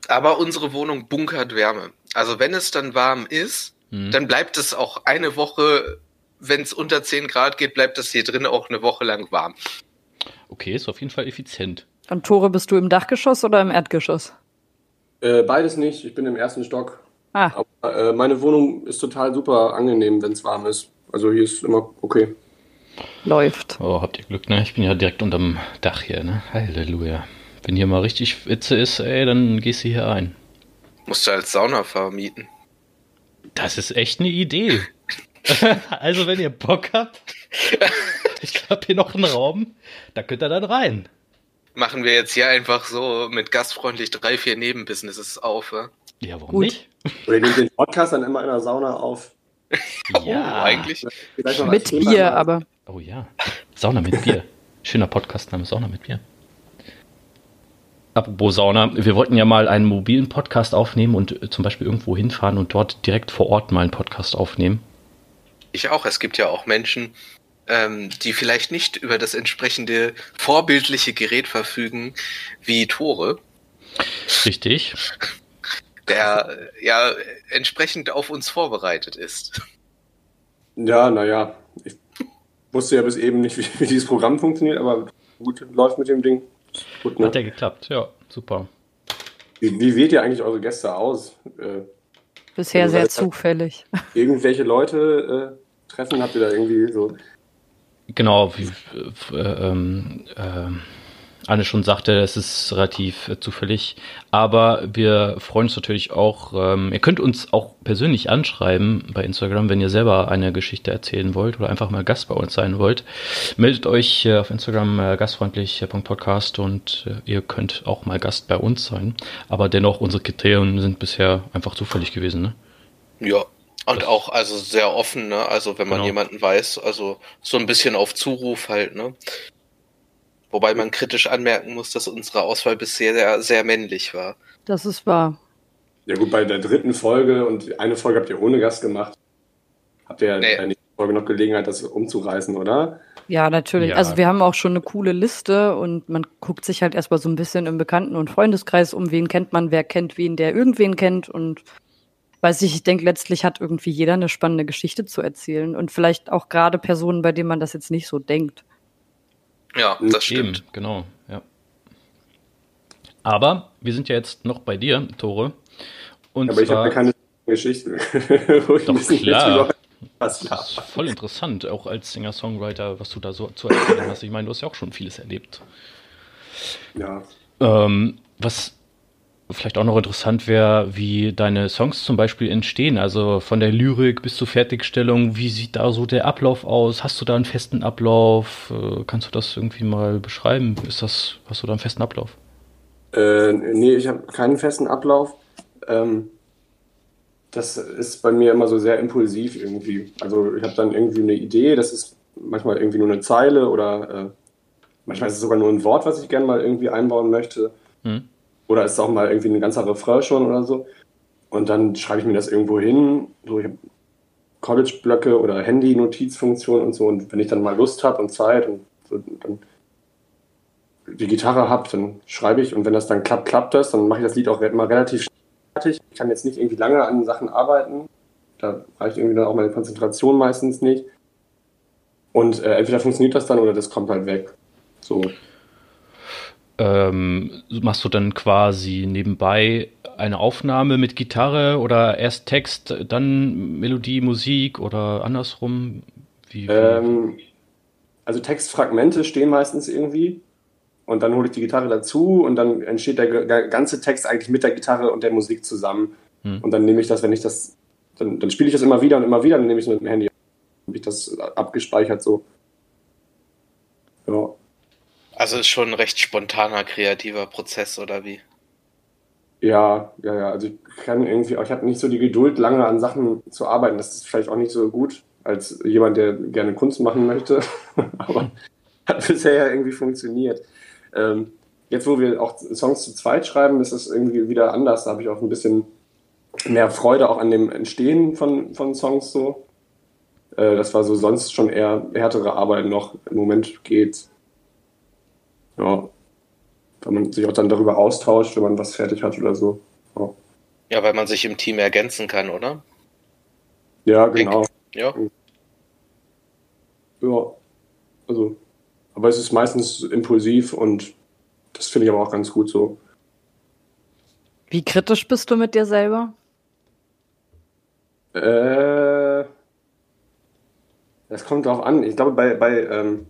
Aber unsere Wohnung bunkert Wärme. Also wenn es dann warm ist, Mhm. dann bleibt es auch eine Woche, wenn es unter 10 Grad geht, bleibt es hier drin auch eine Woche lang warm. Okay, ist auf jeden Fall effizient. Und Tore, bist du im Dachgeschoss oder im Erdgeschoss? Äh, beides nicht, ich bin im ersten Stock. Ah, Aber äh, meine Wohnung ist total super angenehm, wenn es warm ist. Also hier ist immer okay. läuft. Oh, habt ihr Glück, ne? Ich bin ja direkt unterm Dach hier, ne? Halleluja. Wenn hier mal richtig Hitze ist, ey, dann gehst du hier ein. Musst du als Sauna vermieten. Das ist echt eine Idee. also, wenn ihr Bock habt, ich habe hier noch einen Raum, da könnt ihr dann rein. Machen wir jetzt hier einfach so mit gastfreundlich drei, vier Nebenbusinesses auf. Ja? Ja, warum Gut. nicht? Oder ihr nehmt den Podcast dann immer in der Sauna auf. Ja, Oh, eigentlich. Mit Thema Bier, mal- aber. Oh ja. Sauna mit Bier. Schöner Podcastname, Sauna mit Bier. Apropos Sauna, wir wollten ja mal einen mobilen Podcast aufnehmen und äh, zum Beispiel irgendwo hinfahren und dort direkt vor Ort mal einen Podcast aufnehmen. Ich auch. Es gibt ja auch Menschen, ähm, die vielleicht nicht über das entsprechende vorbildliche Gerät verfügen wie Tore, Richtig. der äh, ja entsprechend auf uns vorbereitet ist. Ja, naja. Ich wusste ja bis eben nicht, wie, wie dieses Programm funktioniert, aber gut, läuft mit dem Ding. Gut, ne? Hat ja geklappt. Ja, super. Wie, wie wählt ihr eigentlich eure Gäste aus? Äh, Bisher Also, sehr zufällig. irgendwelche Leute äh, treffen? Habt ihr da irgendwie so. Genau, wie, äh, ähm, ähm, Anne schon sagte, es ist relativ äh, zufällig. Aber wir freuen uns natürlich auch. Ähm, ihr könnt uns auch persönlich anschreiben bei Instagram, wenn ihr selber eine Geschichte erzählen wollt oder einfach mal Gast bei uns sein wollt. Meldet euch äh, auf Instagram äh, gastfreundlich.podcast und äh, ihr könnt auch mal Gast bei uns sein. Aber dennoch, unsere Kriterien sind bisher einfach zufällig gewesen. Ne? Ja, und auch also sehr offen, ne? Also wenn man genau. jemanden weiß, also so ein bisschen auf Zuruf halt, ne? Wobei man kritisch anmerken muss, dass unsere Auswahl bisher sehr, sehr männlich war. Das ist wahr. Ja gut, bei der dritten Folge und eine Folge habt ihr ohne Gast gemacht. Habt ihr nee. in der Folge noch Gelegenheit, das umzureißen, oder? Ja, natürlich. Ja. Also wir haben auch schon eine coole Liste und man guckt sich halt erstmal so ein bisschen im Bekannten- und Freundeskreis um, wen kennt man, wer kennt wen, der irgendwen kennt und weiß ich, ich denke, letztlich hat irgendwie jeder eine spannende Geschichte zu erzählen und vielleicht auch gerade Personen, bei denen man das jetzt nicht so denkt. Ja, das stimmt. Eben, genau, ja. Aber wir sind ja jetzt noch bei dir, Tore. Und Aber ich habe keine Geschichte. Doch, klar. Das ist voll interessant, auch als Singer-Songwriter, was du da so zu erzählen hast. Ich meine, du hast ja auch schon vieles erlebt. Ja. Ähm, was vielleicht auch noch interessant wäre, wie deine Songs zum Beispiel entstehen. Also von der Lyrik bis zur Fertigstellung, wie sieht da so der Ablauf aus? Hast du da einen festen Ablauf? Äh, kannst du das irgendwie mal beschreiben? Ist das, hast du da einen festen Ablauf? Äh, nee, ich habe keinen festen Ablauf. Ähm, das ist bei mir immer so sehr impulsiv irgendwie. Also ich habe dann irgendwie eine Idee, das ist manchmal irgendwie nur eine Zeile oder äh, manchmal ist es sogar nur ein Wort, was ich gerne mal irgendwie einbauen möchte. Hm. Oder ist es auch mal irgendwie ein ganzer Refrain schon oder so. Und dann schreibe ich mir das irgendwo hin. So, ich habe College-Blöcke oder Handy-Notizfunktion und so. Und wenn ich dann mal Lust habe und Zeit und so, dann die Gitarre habe, dann schreibe ich. Und wenn das dann klappt, klappt das. Dann mache ich das Lied auch immer relativ fertig. Ich kann jetzt nicht irgendwie lange an Sachen arbeiten. Da reicht irgendwie dann auch meine Konzentration meistens nicht. Und äh, entweder funktioniert das dann oder das kommt halt weg. So ähm, machst du dann quasi nebenbei eine Aufnahme mit Gitarre oder erst Text, dann Melodie, Musik oder andersrum? Wie, wie? Ähm, also Textfragmente stehen meistens irgendwie und dann hole ich die Gitarre dazu und dann entsteht der ganze Text eigentlich mit der Gitarre und der Musik zusammen. Hm. Und dann nehme ich das, wenn ich das, dann, dann spiele ich das immer wieder und immer wieder, dann nehme ich es mit dem Handy, habe ich das abgespeichert so. Ja. Also ist schon ein recht spontaner, kreativer Prozess, oder wie? Ja, ja, ja. Also ich kann irgendwie, ich habe nicht so die Geduld, lange an Sachen zu arbeiten. Das ist vielleicht auch nicht so gut als jemand, der gerne Kunst machen möchte. Aber hat bisher ja irgendwie funktioniert. Ähm, jetzt, wo wir auch Songs zu zweit schreiben, ist es irgendwie wieder anders. Da habe ich auch ein bisschen mehr Freude auch an dem Entstehen von, von Songs so. Äh, das war so sonst schon eher härtere Arbeit noch. Im Moment geht's ja, wenn man sich auch dann darüber austauscht, wenn man was fertig hat oder so. Ja, ja weil man sich im Team ergänzen kann, oder? Ja, genau. Ja. Ja, also, aber es ist meistens impulsiv und das finde ich aber auch ganz gut so. Wie kritisch bist du mit dir selber? Äh, das kommt drauf an. Ich glaube, bei, bei ähm,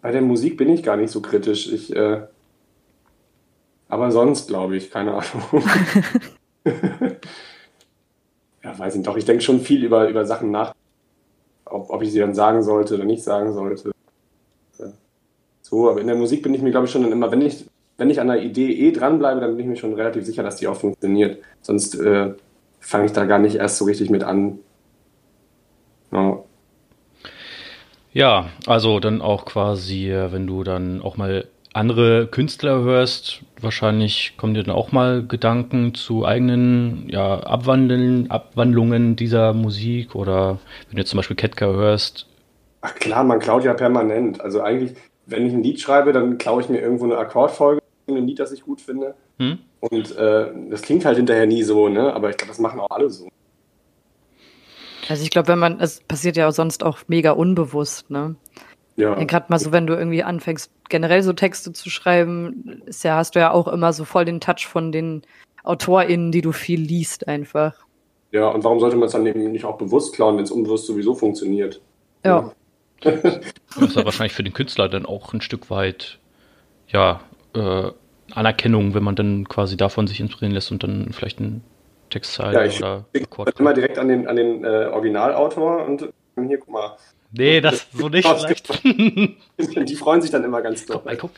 bei der Musik bin ich gar nicht so kritisch. Ich, äh, aber sonst glaube ich, keine Ahnung. ja, weiß nicht, doch, ich denke schon viel über, über Sachen nach, ob, ob ich sie dann sagen sollte oder nicht sagen sollte. So, aber in der Musik bin ich mir, glaube ich, schon dann immer, wenn ich, wenn ich an einer Idee eh dranbleibe, dann bin ich mir schon relativ sicher, dass die auch funktioniert. Sonst äh, fange ich da gar nicht erst so richtig mit an. Ja. Ja, also dann auch quasi, äh, wenn du dann auch mal andere Künstler hörst, wahrscheinlich kommen dir dann auch mal Gedanken zu eigenen ja, Abwandeln, Abwandlungen dieser Musik oder wenn du zum Beispiel Ketka hörst. Ach klar, man klaut ja permanent. Also eigentlich, wenn ich ein Lied schreibe, dann klaue ich mir irgendwo eine Akkordfolge in ein Lied, das ich gut finde. Hm? Und äh, das klingt halt hinterher nie so, ne? Aber ich glaube, das machen auch alle so. Also ich glaube, wenn man, es passiert ja auch sonst auch mega unbewusst, ne? Ja. ja Gerade mal so, wenn du irgendwie anfängst, generell so Texte zu schreiben, ist ja, hast du ja auch immer so voll den Touch von den AutorInnen, die du viel liest, einfach. Ja, und warum sollte man es dann eben nicht auch bewusst klauen, wenn es unbewusst sowieso funktioniert? Ja. das ist ja wahrscheinlich für den Künstler dann auch ein Stück weit ja, äh, Anerkennung, wenn man dann quasi davon sich inspirieren lässt und dann vielleicht ein Textzeile ja, ich oder immer direkt an den, an den äh, Originalautor und hier, guck mal. Nee, das so nicht vielleicht. Die freuen sich dann immer ganz doll. Guck mal, guck.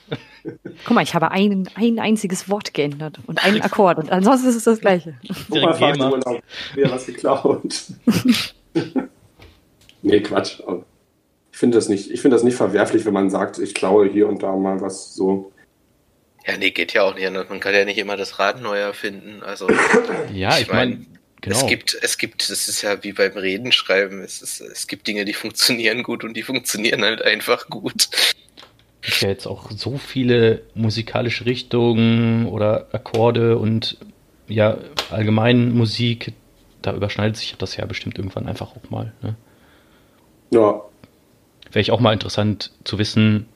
guck mal, ich habe ein, ein einziges Wort geändert und einen Akkord und ansonsten ist es das gleiche. Guck mal, Urlaub, wieder was geklaut. nee, Quatsch. Ich finde das, nicht, find das nicht verwerflich, wenn man sagt, ich klaue hier und da mal was so. Ja, nee, geht ja auch nicht anders. Man kann ja nicht immer das Rad neu erfinden. Also, ja, ich, ich meine, mein, genau. es gibt, es gibt, das ist ja wie beim Redenschreiben, es, ist, es gibt Dinge, die funktionieren gut und die funktionieren halt einfach gut. Es gibt ja jetzt auch so viele musikalische Richtungen oder Akkorde und ja, allgemein Musik, da überschneidet sich das ja bestimmt irgendwann einfach auch mal. Ne? Ja. Wäre ich auch mal interessant zu wissen,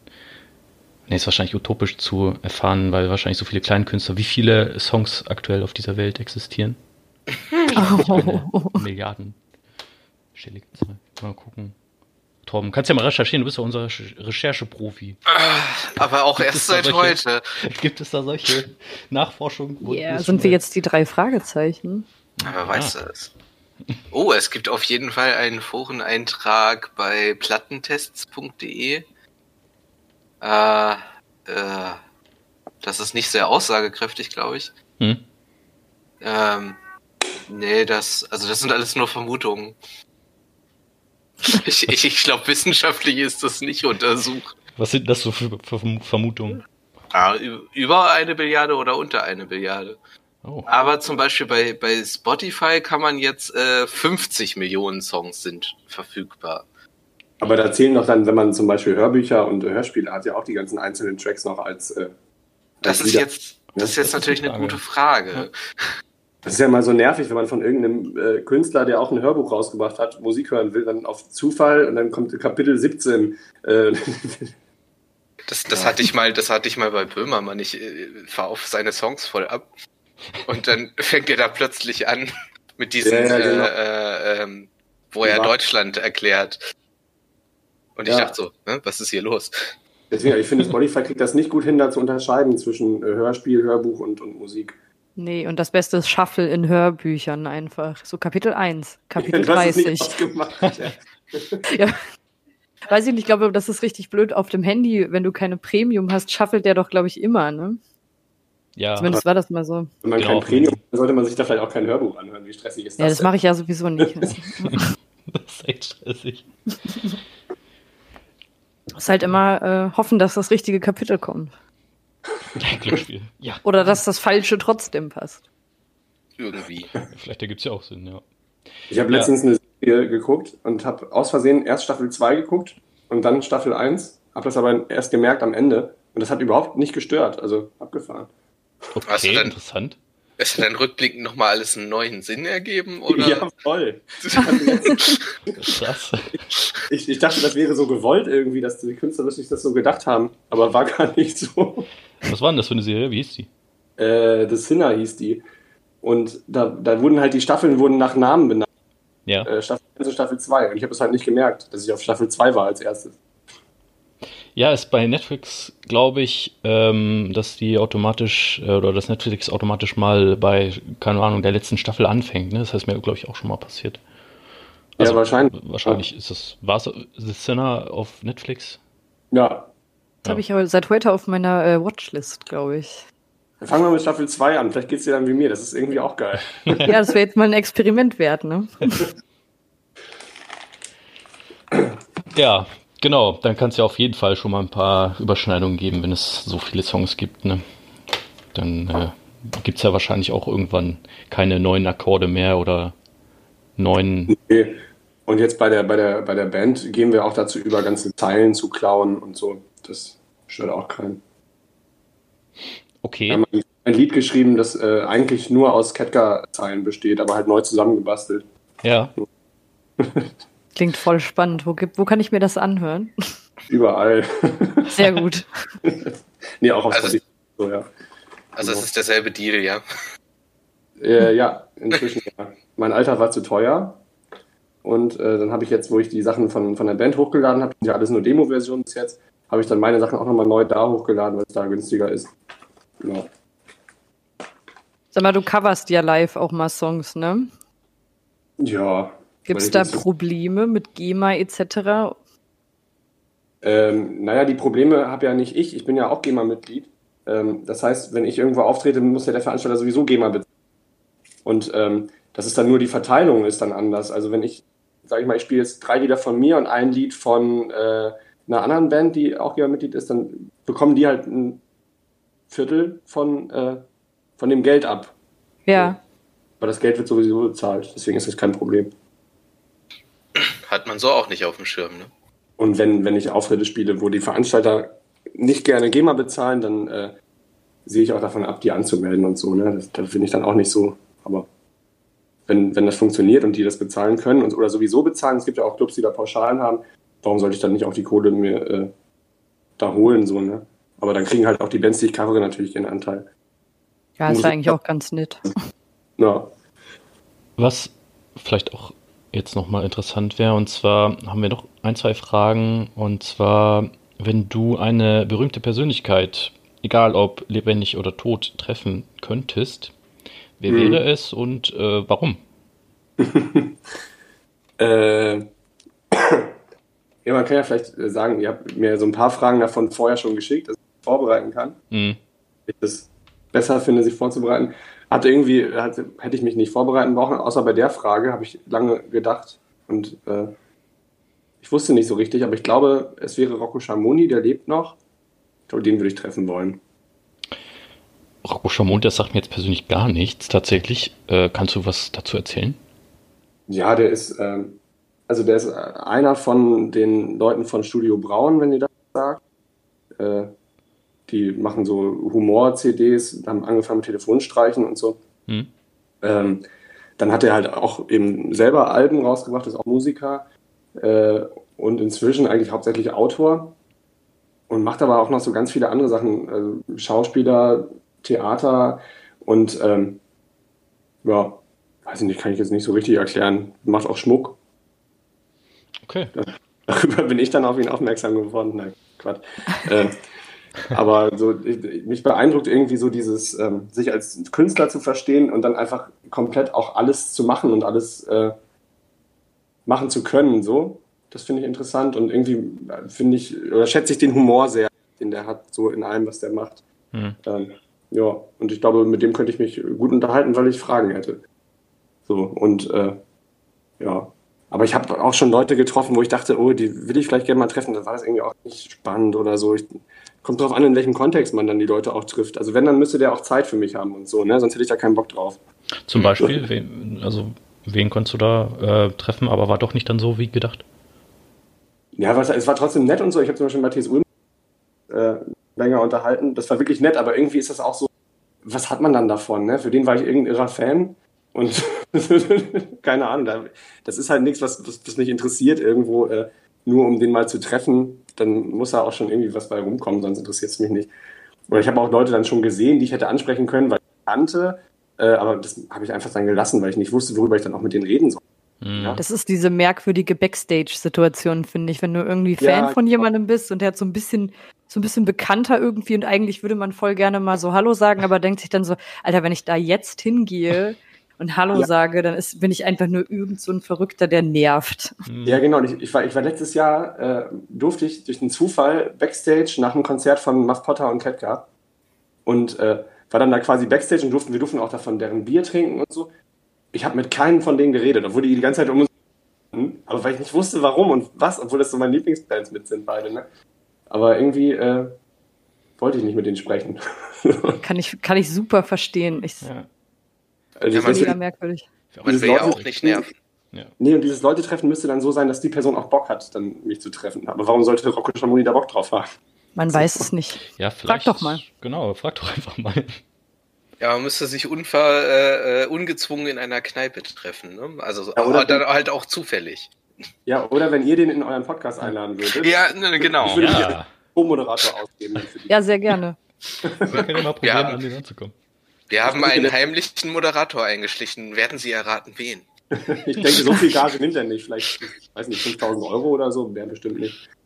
Nee, ist wahrscheinlich utopisch zu erfahren, weil wahrscheinlich so viele Kleinkünstler, wie viele Songs aktuell auf dieser Welt existieren. Oh. Milliarden. Zahl. Mal gucken. Torben, kannst ja mal recherchieren, du bist ja unser Rechercheprofi. Ah, aber auch erst seit solche, heute. Gibt es da solche Nachforschungen? Ja, yeah, sind wir jetzt die drei Fragezeichen? Aber weißt ah. du es? Oh, es gibt auf jeden Fall einen Foreneintrag bei plattentests.de äh, äh, das ist nicht sehr aussagekräftig, glaube ich. Hm. Ähm, nee, das, also das sind alles nur Vermutungen. ich ich, ich glaube, wissenschaftlich ist das nicht untersucht. Was sind das so für, Vermutungen? Ah, über eine Billiarde oder unter eine Billiarde. Oh. Aber zum Beispiel bei, bei Spotify kann man jetzt äh, 50 Millionen Songs sind verfügbar. Aber da zählen doch dann, wenn man zum Beispiel Hörbücher und Hörspiele hat, ja auch die ganzen einzelnen Tracks noch als. Äh, das, ist jetzt, das ist jetzt natürlich eine gute Frage. Das ist ja mal so nervig, wenn man von irgendeinem äh, Künstler, der auch ein Hörbuch rausgebracht hat, Musik hören will, dann auf Zufall und dann kommt Kapitel 17. Äh, das, das ja. hatte ich mal, das hatte ich mal bei Böhmermann. Ich äh, fahre auf seine Songs voll ab. Und dann fängt er da plötzlich an mit diesen, ja, ja, genau. äh, äh, ähm, wo er Deutschland erklärt. Und ich dachte so, ne, was ist hier los? Deswegen, ich finde, Spotify kriegt das nicht gut hin, da zu unterscheiden zwischen äh, Hörspiel, Hörbuch und, und Musik. Nee, und das Beste ist Shuffle in Hörbüchern einfach. So Kapitel 1, Kapitel ja, 30. Gemacht, ja. ja. Weiß ich nicht, ich glaube, das ist richtig blöd auf dem Handy, wenn du keine Premium hast, shuffelt der doch, glaube ich, immer, ne? Ja. Zumindest war das mal so. Wenn man genau. kein Premium hat, sollte man sich da vielleicht auch kein Hörbuch anhören. Wie stressig ist das? Ja, das mache ich ja sowieso nicht. das ist echt stressig. Ist halt immer äh, hoffen, dass das richtige Kapitel kommt. Glücksspiel. Ja. Oder dass das Falsche trotzdem passt. Irgendwie. Vielleicht ergibt es ja auch Sinn, ja. Ich habe letztens eine Serie geguckt und habe aus Versehen erst Staffel 2 geguckt und dann Staffel 1. Habe das aber erst gemerkt am Ende. Und das hat überhaupt nicht gestört. Also abgefahren. Okay, dann, interessant. Es hat dann rückblickend nochmal alles einen neuen Sinn ergeben, oder? Ja, voll. Krass. Ich, ich, dachte, das wäre so gewollt irgendwie, dass die Künstler sich das so gedacht haben, aber war gar nicht so. Was war denn das für eine Serie? Wie hieß die? Äh, The Sinner hieß die. Und da, da wurden halt die Staffeln wurden nach Namen benannt. Ja. Äh, Staffel 1 und Staffel 2. Und ich habe es halt nicht gemerkt, dass ich auf Staffel 2 war als erstes. Ja, ist bei Netflix, glaube ich, ähm, dass die automatisch äh, oder dass Netflix automatisch mal bei, keine Ahnung, der letzten Staffel anfängt. Ne? Das heißt mir, glaube ich, auch schon mal passiert. Also, ja, wahrscheinlich. Wahrscheinlich ist das. War es The Sinner auf Netflix? Ja. Das ja. habe ich aber seit heute auf meiner äh, Watchlist, glaube ich. Dann fangen wir mit Staffel 2 an. Vielleicht geht es dir dann wie mir. Das ist irgendwie auch geil. ja, das wäre jetzt mal ein Experiment wert, ne? ja, Genau, dann kann es ja auf jeden Fall schon mal ein paar Überschneidungen geben, wenn es so viele Songs gibt. Ne? Dann äh, gibt es ja wahrscheinlich auch irgendwann keine neuen Akkorde mehr oder neuen. Nee. Und jetzt bei der, bei, der, bei der Band gehen wir auch dazu über, ganze Zeilen zu klauen und so. Das stört auch keinen. Okay. Wir haben ein Lied geschrieben, das äh, eigentlich nur aus Ketka-Zeilen besteht, aber halt neu zusammengebastelt. Ja. Klingt voll spannend. Wo, gibt, wo kann ich mir das anhören? Überall. Sehr gut. nee, auch auf also, so, ja. Also es ist derselbe Deal, ja? Äh, ja, inzwischen ja. Mein Alter war zu teuer. Und äh, dann habe ich jetzt, wo ich die Sachen von, von der Band hochgeladen habe, ja alles nur Demo-Versionen bis jetzt, habe ich dann meine Sachen auch nochmal neu da hochgeladen, weil es da günstiger ist. Genau. Sag mal, du coverst ja live auch mal Songs, ne? Ja. Gibt es da Probleme mit GEMA etc.? Ähm, naja, die Probleme habe ja nicht ich. Ich bin ja auch GEMA-Mitglied. Ähm, das heißt, wenn ich irgendwo auftrete, muss ja der Veranstalter sowieso GEMA bezahlen. Und ähm, das ist dann nur die Verteilung ist dann anders. Also wenn ich, sage ich mal, ich spiele jetzt drei Lieder von mir und ein Lied von äh, einer anderen Band, die auch GEMA-Mitglied ist, dann bekommen die halt ein Viertel von, äh, von dem Geld ab. Ja. Aber das Geld wird sowieso bezahlt, deswegen ist das kein Problem. Hat man so auch nicht auf dem Schirm, ne? Und wenn, wenn ich Auftritte spiele, wo die Veranstalter nicht gerne GEMA bezahlen, dann äh, sehe ich auch davon ab, die anzumelden und so. Ne? Das, das finde ich dann auch nicht so. Aber wenn, wenn das funktioniert und die das bezahlen können und, oder sowieso bezahlen, es gibt ja auch Clubs, die da Pauschalen haben, warum sollte ich dann nicht auch die Kohle mir äh, da holen? So, ne? Aber dann kriegen halt auch die Bands, die ich covere, natürlich ihren Anteil. Ja, ist eigentlich auch ganz nett. Ja. Was vielleicht auch jetzt nochmal interessant wäre, und zwar haben wir noch ein, zwei Fragen, und zwar, wenn du eine berühmte Persönlichkeit, egal ob lebendig oder tot, treffen könntest, wer hm. wäre es und äh, warum? äh, ja, man kann ja vielleicht sagen, ihr habt mir so ein paar Fragen davon vorher schon geschickt, dass ich vorbereiten kann. Mhm. Ich das besser finde, sich vorzubereiten. Hatte irgendwie, hatte, hätte ich mich nicht vorbereiten brauchen, außer bei der Frage habe ich lange gedacht und äh, ich wusste nicht so richtig, aber ich glaube, es wäre Rocco Schamoni, der lebt noch. Ich glaube, den würde ich treffen wollen. Rocco Schamoni, das sagt mir jetzt persönlich gar nichts tatsächlich. Äh, kannst du was dazu erzählen? Ja, der ist, äh, also der ist einer von den Leuten von Studio Braun, wenn ihr das sagt. Die machen so Humor-CDs, haben angefangen mit Telefonstreichen und so. Mhm. Ähm, dann hat er halt auch eben selber Alben rausgebracht, ist auch Musiker äh, und inzwischen eigentlich hauptsächlich Autor und macht aber auch noch so ganz viele andere Sachen, also Schauspieler, Theater und ähm, ja, weiß ich nicht, kann ich jetzt nicht so richtig erklären. Macht auch Schmuck. Okay. Darüber bin ich dann auf ihn aufmerksam geworden. Nein, Quatsch. äh, aber so, ich, mich beeindruckt irgendwie so dieses, ähm, sich als Künstler zu verstehen und dann einfach komplett auch alles zu machen und alles äh, machen zu können, so. Das finde ich interessant und irgendwie äh, finde ich, oder schätze ich den Humor sehr, den der hat, so in allem, was der macht. Mhm. Ähm, ja, und ich glaube, mit dem könnte ich mich gut unterhalten, weil ich Fragen hätte. So, und äh, ja. Aber ich habe auch schon Leute getroffen, wo ich dachte, oh, die will ich vielleicht gerne mal treffen. Da war das irgendwie auch nicht spannend oder so. Ich, kommt drauf an, in welchem Kontext man dann die Leute auch trifft. Also wenn, dann müsste der auch Zeit für mich haben und so, ne? Sonst hätte ich da keinen Bock drauf. Zum Beispiel, wen, also wen konntest du da äh, treffen, aber war doch nicht dann so wie gedacht? Ja, was, es war trotzdem nett und so. Ich habe zum Beispiel Matthias Ulm äh, länger unterhalten. Das war wirklich nett, aber irgendwie ist das auch so, was hat man dann davon? Ne? Für den war ich irgendein irrer Fan und keine Ahnung, das ist halt nichts, was, was, was mich interessiert irgendwo. Äh, nur um den mal zu treffen, dann muss da auch schon irgendwie was bei rumkommen, sonst interessiert es mich nicht. Oder ich habe auch Leute dann schon gesehen, die ich hätte ansprechen können, weil ich kannte, äh, aber das habe ich einfach dann gelassen, weil ich nicht wusste, worüber ich dann auch mit denen reden soll. Mhm. Ja? Das ist diese merkwürdige Backstage-Situation, finde ich, wenn du irgendwie Fan ja, von jemandem bist und der hat so ein bisschen so ein bisschen bekannter irgendwie und eigentlich würde man voll gerne mal so Hallo sagen, aber denkt sich dann so, Alter, wenn ich da jetzt hingehe, und Hallo ja. sage, dann ist, bin ich einfach nur irgend so ein Verrückter, der nervt. Ja, genau. Ich, ich, war, ich war letztes Jahr, äh, durfte ich durch einen Zufall Backstage nach einem Konzert von Muff Potter und Ketka und äh, war dann da quasi Backstage und durften, wir durften auch davon deren Bier trinken und so. Ich habe mit keinem von denen geredet, obwohl die die ganze Zeit um uns aber weil ich nicht wusste, warum und was, obwohl das so meine Lieblingsbands mit sind, beide. Ne? Aber irgendwie äh, wollte ich nicht mit denen sprechen. kann, ich, kann ich super verstehen. Ich, ja. Also ja, man mega merkwürdig. Man will ja auch nicht nerven. Ja. Nee, und dieses Leute-Treffen müsste dann so sein, dass die Person auch Bock hat, dann mich zu treffen. Aber warum sollte Rocco Schamoni da Bock drauf haben? Man so. weiß es nicht. Ja, frag doch mal. Genau, frag doch einfach mal. Ja, man müsste sich unver, äh, äh ungezwungen in einer Kneipe treffen. Ne? Also ja, oder dann halt auch zufällig. Ja, oder wenn ihr den in euren Podcast einladen würdet. Ja, ne, genau. Ich würde ja. Co-Moderator ausgeben. Ja, sehr gerne. Wir können mal probieren, ja. an den anzukommen. Wir haben einen heimlichen Moderator eingeschlichen. Werden Sie erraten, wen? ich denke, so viel Gage nimmt er nicht. Vielleicht, ich weiß nicht, 5000 Euro oder so, wäre bestimmt nicht.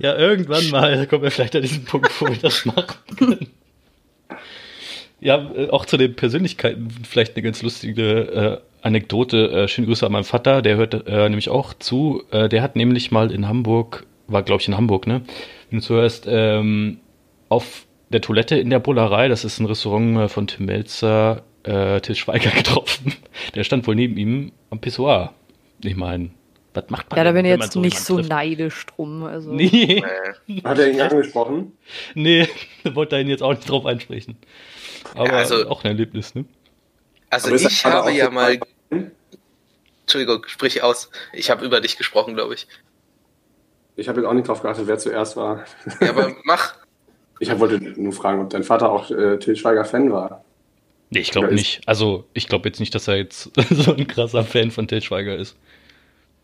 Ja, irgendwann mal kommen wir vielleicht an diesen Punkt, wo wir das machen können. Ja, äh, auch zu den Persönlichkeiten vielleicht eine ganz lustige äh, Anekdote. Äh, schöne Grüße an meinen Vater, der hört äh, nämlich auch zu. Äh, der hat nämlich mal in Hamburg, war glaube ich in Hamburg, ne? Wenn du zuhörst, ähm, auf der Toilette in der Bullerei, das ist ein Restaurant äh, von Tim Melzer, äh, Til Schweiger getroffen. Der stand wohl neben ihm am Pissoir. Ich meine, was macht man? Ja, da bin ich jetzt so nicht so trifft? neidisch drum. Also. Nee, Äh, Hat er ihn angesprochen? nee, wollte er ihn jetzt auch nicht drauf einsprechen. Aber Ja, also- auch ein Erlebnis, ne? also Aber ich habe ja mal. Entschuldigung, sprich aus. Ich habe über dich gesprochen, glaube ich. Ich habe jetzt auch nicht drauf geachtet, wer zuerst war. Ja, aber mach. Ich wollte nur fragen, ob dein Vater auch äh, Til Schweiger-Fan war. Nee, ich glaube nicht. Also, ich glaube jetzt nicht, dass er jetzt so ein krasser Fan von Til Schweiger ist.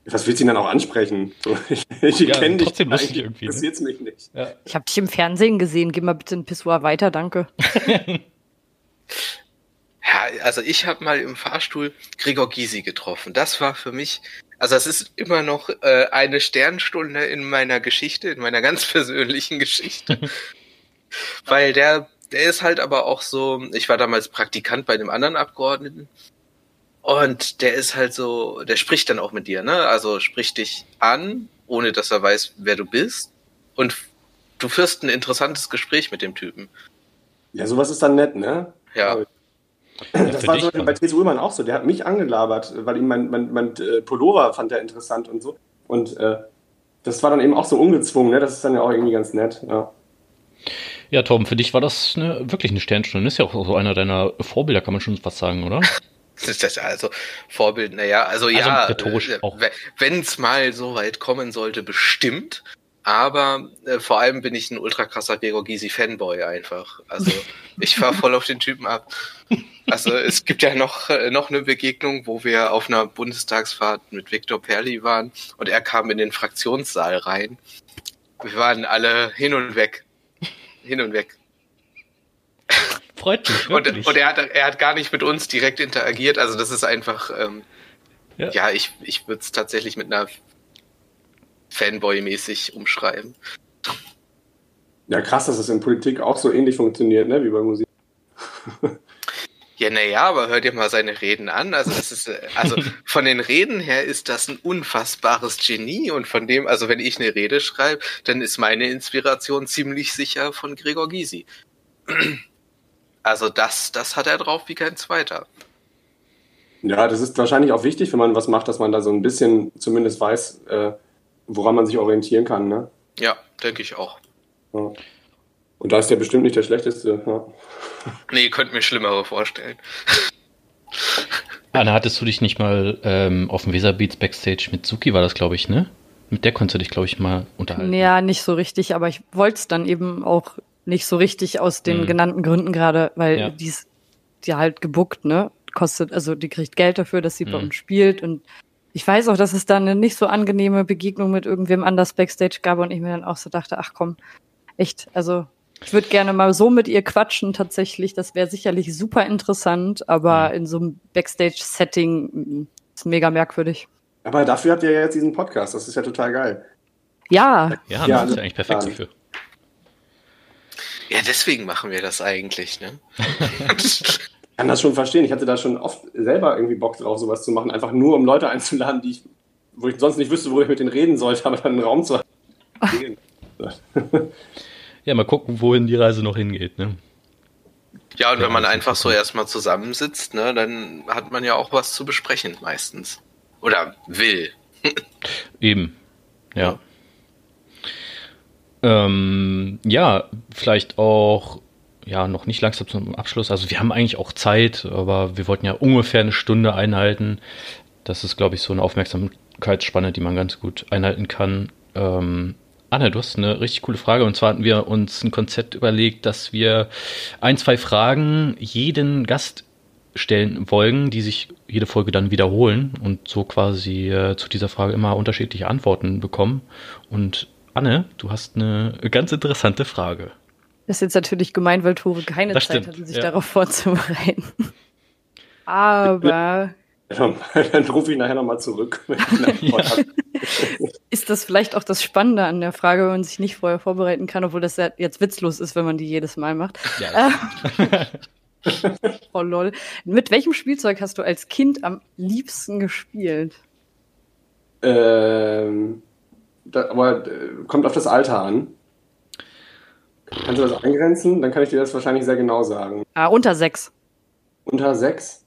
Was willst du ihn dann auch ansprechen? Ich ich Ja, kenne dich. trotzdem lustig irgendwie, ne? Interessiert's mich nicht. Ja. Ich habe dich im Fernsehen gesehen. Geh mal bitte in Pissoir weiter, danke. Ja, also ich habe mal im Fahrstuhl Gregor Gysi getroffen. Das war für mich, also es ist immer noch äh, eine Sternstunde in meiner Geschichte, in meiner ganz persönlichen Geschichte. Weil der, der ist halt aber auch so, ich war damals Praktikant bei einem anderen Abgeordneten und der ist halt so, der spricht dann auch mit dir, ne? Also spricht dich an, ohne dass er weiß, wer du bist und du führst ein interessantes Gespräch mit dem Typen. Ja, sowas ist dann nett, ne? Ja. Das für war so bei T.S. Ullmann auch so. Der hat mich angelabert, weil ihm mein, mein, mein äh, Pullover fand er interessant und so. Und äh, das war dann eben auch so ungezwungen, ne? Das ist dann ja auch irgendwie ganz nett. Ja. Ja, Tom, für dich war das eine, wirklich eine Sternstunde. Ist ja auch so einer deiner Vorbilder, kann man schon fast sagen, oder? Das ist also Vorbild, naja, also, ja, rhetorisch äh, auch. wenn es mal so weit kommen sollte, bestimmt. Aber äh, vor allem bin ich ein ultra krasser Gregor Gysi Fanboy einfach. Also ich fahr voll auf den Typen ab. Also es gibt ja noch äh, noch eine Begegnung, wo wir auf einer Bundestagsfahrt mit Viktor Perli waren und er kam in den Fraktionssaal rein. Wir waren alle hin und weg, hin und weg. Freut mich, Und, wirklich. und er hat er hat gar nicht mit uns direkt interagiert. Also das ist einfach ähm, Ja. ja. ich ich würde es tatsächlich mit einer Fanboy-mäßig umschreiben. ja, krass, dass das in Politik auch so ähnlich funktioniert, ne? Wie bei Musik. Ja, naja, aber hör dir mal seine Reden an. Also das ist, äh, also von den Reden her ist das ein unfassbares Genie und von dem, also wenn ich eine Rede schreibe, dann ist meine Inspiration ziemlich sicher von Gregor Gysi. Also das, das hat er drauf wie kein zweiter. Ja, das ist wahrscheinlich auch wichtig, wenn man was macht, dass man da so ein bisschen zumindest weiß, äh, woran man sich orientieren kann, ne? Ja, denke ich auch. Ja. Und da ist der bestimmt nicht der schlechteste. Ja. Nee, könnt mir Schlimmere vorstellen. Anna, hattest du dich nicht mal ähm, auf dem Weserbeats Backstage mit Suki, war das, glaube ich, ne? Mit der konntest du dich, glaube ich, mal unterhalten. Ja, nicht so richtig, aber ich wollte es dann eben auch nicht so richtig aus den Mhm. genannten Gründen gerade, weil Ja. die ist ja halt gebuckt, ne? Kostet, also die kriegt Geld dafür, dass sie bei Mhm. uns spielt und ich weiß auch, dass es da eine nicht so angenehme Begegnung mit irgendwem anders Backstage gab und ich mir dann auch so dachte, ach komm, echt, also ich würde gerne mal so mit ihr quatschen tatsächlich, das wäre sicherlich super interessant, aber Mhm. in so einem Backstage-Setting mm, ist mega merkwürdig. Aber dafür habt ihr ja jetzt diesen Podcast, das ist ja total geil. Ja, Ja, Ja, das ist ja eigentlich perfekt dafür. Ja, deswegen machen wir das eigentlich, ne? Ich kann das schon verstehen. Ich hatte da schon oft selber irgendwie Bock drauf, sowas zu machen, einfach nur um Leute einzuladen, die ich, wo ich sonst nicht wüsste, wo ich mit denen reden sollte, aber dann einen Raum zu haben. Ja, mal gucken, wohin die Reise noch hingeht, ne? Ja, und Ja, wenn man einfach so erstmal zusammensitzt, ne, dann hat man ja auch was zu besprechen meistens. Oder will. Eben. Ja. Ähm, ja, vielleicht auch, ja, noch nicht langsam zum Abschluss. Also wir haben eigentlich auch Zeit, aber wir wollten ja ungefähr eine Stunde einhalten. Das ist, glaube ich, so eine Aufmerksamkeitsspanne, die man ganz gut einhalten kann. Ähm, Anne, du hast eine richtig coole Frage. Und zwar hatten wir uns ein Konzept überlegt, dass wir ein, zwei Fragen jeden Gast stellen wollen, die sich jede Folge dann wiederholen und so quasi äh, zu dieser Frage immer unterschiedliche Antworten bekommen. Und Anne, du hast eine ganz interessante Frage. Das ist jetzt natürlich gemein, weil Tore keine Das Zeit stimmt, hatte, sich ja. darauf vorzubereiten. Aber Dann rufe ich nachher nochmal zurück. wenn das vielleicht auch das Spannende an der Frage, wenn man sich nicht vorher vorbereiten kann, obwohl das ja jetzt witzlos ist, wenn man die jedes Mal macht. Ja. oh lol. Mit welchem Spielzeug hast du als Kind am liebsten gespielt? Ähm, da, aber äh, kommt auf das Alter an. Kannst du das eingrenzen? Dann kann ich dir das wahrscheinlich sehr genau sagen. Ah, unter sechs. Unter sechs?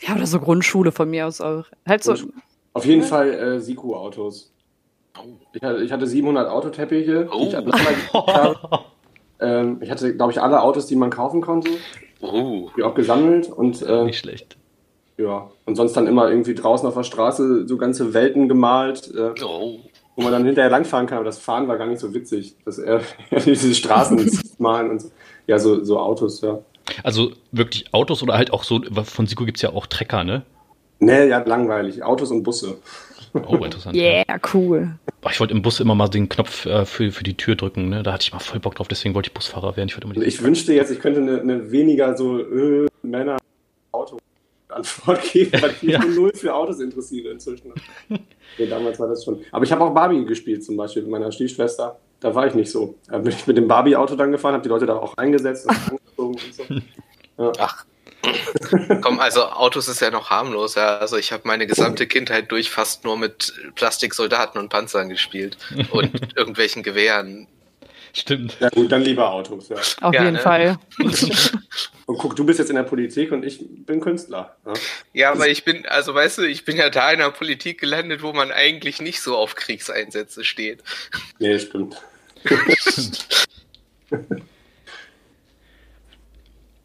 Ja, oder so Grundschule von mir aus auch. Halt so. Auf jeden Fall äh, Siku-Autos. Ich hatte, ich hatte 700 Autoteppiche. Oh. Ich, hatte, ähm, ich hatte, glaube ich, alle Autos, die man kaufen konnte. Oh. Die auch gesammelt und. Äh, Nicht schlecht. Ja, und sonst dann immer irgendwie draußen auf der Straße so ganze Welten gemalt. Äh, oh wo man dann hinterher langfahren kann. Aber das Fahren war gar nicht so witzig, dass er diese Straßen malen und so. Ja, so, so Autos, ja. Also wirklich Autos oder halt auch so, von Siko gibt es ja auch Trecker, ne? Nee, ja, langweilig. Autos und Busse. Oh, interessant. Yeah, ja. cool. Ich wollte im Bus immer mal den Knopf äh, für, für die Tür drücken, ne? Da hatte ich mal voll Bock drauf, deswegen wollte ich Busfahrer werden. Ich, ich wünschte jetzt, ich könnte eine, eine weniger so äh, Männer Auto Antwort geben, weil ich mich ja. null für Autos interessiere inzwischen. nee, damals war das schon. Aber ich habe auch Barbie gespielt, zum Beispiel mit meiner Stiefschwester. Da war ich nicht so. Da bin ich mit dem Barbie-Auto dann gefahren, habe die Leute da auch eingesetzt und angezogen und so. Ja. Ach. Komm, also Autos ist ja noch harmlos. Ja. Also ich habe meine gesamte Kindheit durch fast nur mit Plastiksoldaten und Panzern gespielt und irgendwelchen Gewehren. Stimmt. Ja gut, dann lieber Autos, ja. Auf ja, jeden ne? Fall. und guck, du bist jetzt in der Politik und ich bin Künstler. Ja, ja aber ich bin, also weißt du, ich bin ja da in der Politik gelandet, wo man eigentlich nicht so auf Kriegseinsätze steht. Nee, stimmt.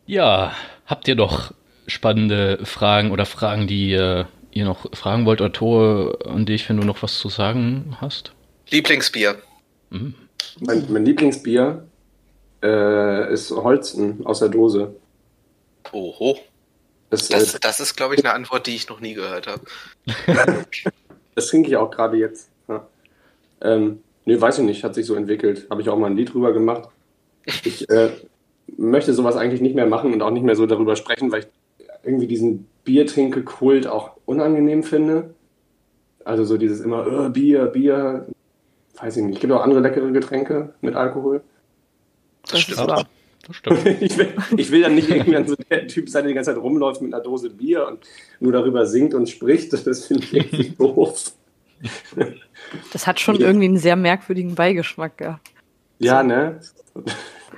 ja, habt ihr noch spannende Fragen oder Fragen, die äh, ihr noch fragen wollt oder Tore, an die ich, wenn du noch was zu sagen hast? Lieblingsbier. Mhm. Mein, mein Lieblingsbier äh, ist Holzen aus der Dose. Oho. Das, das, äh, das ist, glaube ich, eine Antwort, die ich noch nie gehört habe. das trinke ich auch gerade jetzt. Ja. Ähm, nee, weiß ich nicht, hat sich so entwickelt. Habe ich auch mal ein Lied drüber gemacht. Ich äh, möchte sowas eigentlich nicht mehr machen und auch nicht mehr so darüber sprechen, weil ich irgendwie diesen Biertrinke-Kult auch unangenehm finde. Also so dieses immer, oh, Bier, Bier, weiß ich nicht, es gibt auch andere leckere Getränke mit Alkohol. Das, das stimmt. Das stimmt. ich, will, ich will dann nicht irgendwann so der Typ sein, der die ganze Zeit rumläuft mit einer Dose Bier und nur darüber singt und spricht. Das finde ich irgendwie doof. Das hat schon ja. irgendwie einen sehr merkwürdigen Beigeschmack, ja. Ja, ne?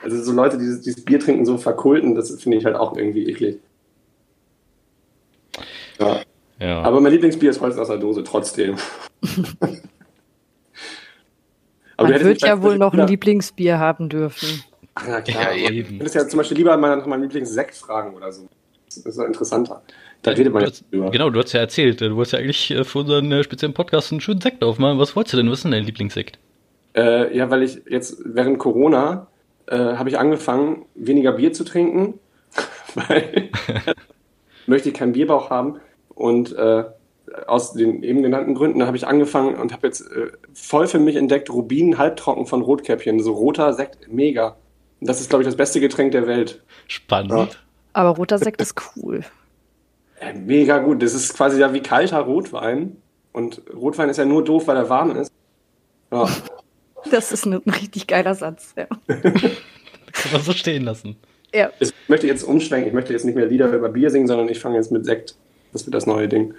Also so Leute, die dieses, Bier trinken, so verkulten, das finde ich halt auch irgendwie eklig. Ja. ja. Aber mein Lieblingsbier ist Holz aus der Dose, trotzdem. Aber Man wird ja wohl noch ein Lieblingsbier haben dürfen. Ach ja, klar. Ja, eben. Du könntest ja zum Beispiel lieber mal nach meinem Lieblingssekt fragen oder so. Das ist ja interessanter. Da redet man jetzt drüber. Genau, du hast ja erzählt, du wolltest ja eigentlich äh, für unseren äh, speziellen Podcast einen schönen Sekt aufmachen. Was wolltest du denn? Was ist denn dein Lieblingssekt? Äh, ja, weil ich jetzt während Corona äh, habe ich angefangen, weniger Bier zu trinken, weil möchte ich keinen Bierbauch haben und äh, aus den eben genannten Gründen habe ich angefangen und habe jetzt äh, voll für mich entdeckt Rubin halbtrocken von Rotkäppchen. So roter Sekt, mega. Das ist, glaube ich, das beste Getränk der Welt. Spannend. Ja. Aber roter Sekt ist cool. Ja, mega gut. Das ist quasi ja wie kalter Rotwein. Und Rotwein ist ja nur doof, weil er warm ist. Ja. Das ist ein richtig geiler Satz, ja. Kann man so stehen lassen. Ja. Ich möchte jetzt umschwenken. Ich möchte jetzt nicht mehr Lieder über Bier singen, sondern ich fange jetzt mit Sekt. Das wird das neue Ding.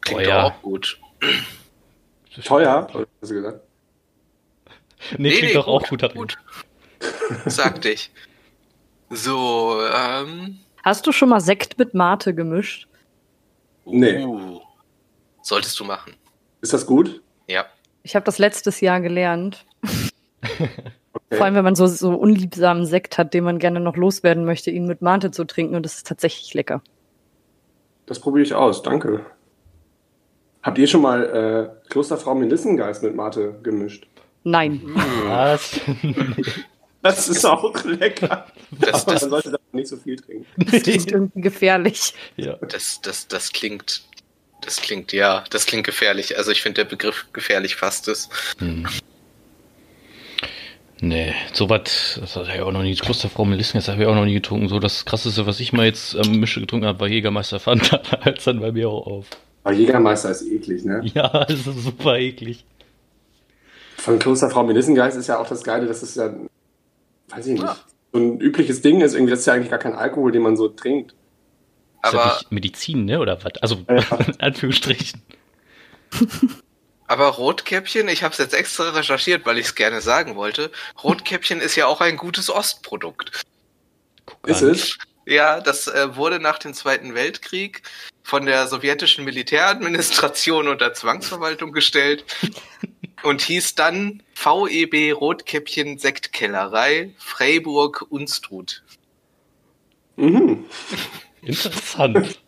Klingt Teuer. auch gut. Teuer, hast du gesagt? Nee, nee klingt nee, doch auch gut. gut. Sagte ich. So, ähm. Hast du schon mal Sekt mit Mate gemischt? Nee. Uh, solltest du machen. Ist das gut? Ja. Ich habe das letztes Jahr gelernt. okay. Vor allem, wenn man so, so unliebsamen Sekt hat, den man gerne noch loswerden möchte, ihn mit Mate zu trinken. Und das ist tatsächlich lecker. Das probiere ich aus, danke. Habt ihr schon mal äh, Klosterfrau Melissengeist mit Mate gemischt? Nein. Was? Das ist auch lecker. Das, Aber das, man sollte da nicht so viel trinken. Das klingt irgendwie gefährlich. Ja. Das, das, das klingt, das klingt, ja, das klingt gefährlich. Also ich finde der Begriff gefährlich fasst es. Hm. Nee, so was, das hat ja auch noch nie, Klosterfrau Melissengeist habe ich auch noch nie getrunken. So das krasseste, was ich mal jetzt ähm, Mische getrunken habe, war Jägermeister Fanta, als dann bei mir auch auf. Aber Jägermeister ist eklig, ne? Ja, das ist super eklig. Von Klosterfrau Melissengeist ist ja auch das Geile, dass es ja, weiß ich nicht, ja. so ein übliches Ding ist. Irgendwie, das ist ja eigentlich gar kein Alkohol, den man so trinkt. Aber ist ja Medizin, ne? Oder was? Also, ja. in Anführungsstrichen. Aber Rotkäppchen, ich habe es jetzt extra recherchiert, weil ich es gerne sagen wollte. Rotkäppchen ist ja auch ein gutes Ostprodukt. Ist es? Ja, das äh, wurde nach dem Zweiten Weltkrieg von der sowjetischen Militäradministration unter Zwangsverwaltung gestellt und hieß dann VEB Rotkäppchen Sektkellerei Freiburg Unstrut. Mhm. Interessant.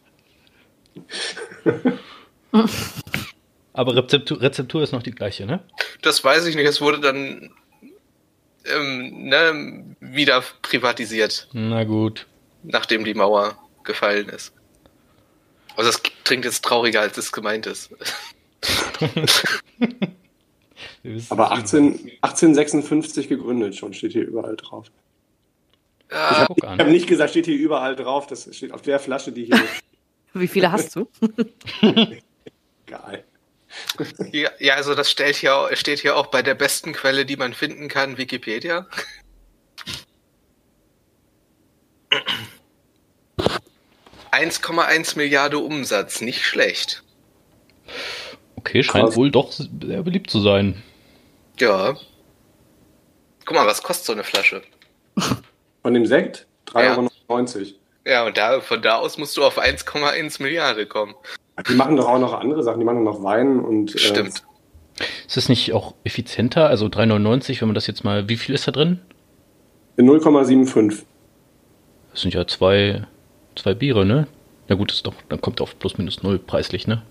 Aber Rezeptur, Rezeptur ist noch die gleiche, ne? Das weiß ich nicht. Es wurde dann ähm, ne, wieder privatisiert. Na gut. Nachdem die Mauer gefallen ist. Also das klingt jetzt trauriger, als es gemeint ist. Aber 18, 1856 gegründet schon, steht hier überall drauf. Ich habe hab nicht gesagt, steht hier überall drauf, das steht auf der Flasche, die hier. Wie viele hast du? Egal. Ja, ja, also das steht hier, steht hier auch bei der besten Quelle, die man finden kann, Wikipedia. ...1,1 Milliarden Umsatz, nicht schlecht. Okay, scheint Krass. wohl doch sehr beliebt zu sein. Ja. Guck mal, was kostet so eine Flasche? Von dem Sekt? 3,90 Euro. Ja, und da, von da aus musst du auf 1,1 Milliarden kommen. Die machen doch auch noch andere Sachen, die machen noch Wein und. Äh, Stimmt. Ist das nicht auch effizienter? Also 3,99, wenn man das jetzt mal. Wie viel ist da drin? 0,75. Das sind ja zwei, zwei Biere, ne? Ja gut, das ist doch, dann kommt auf plus minus null preislich, ne?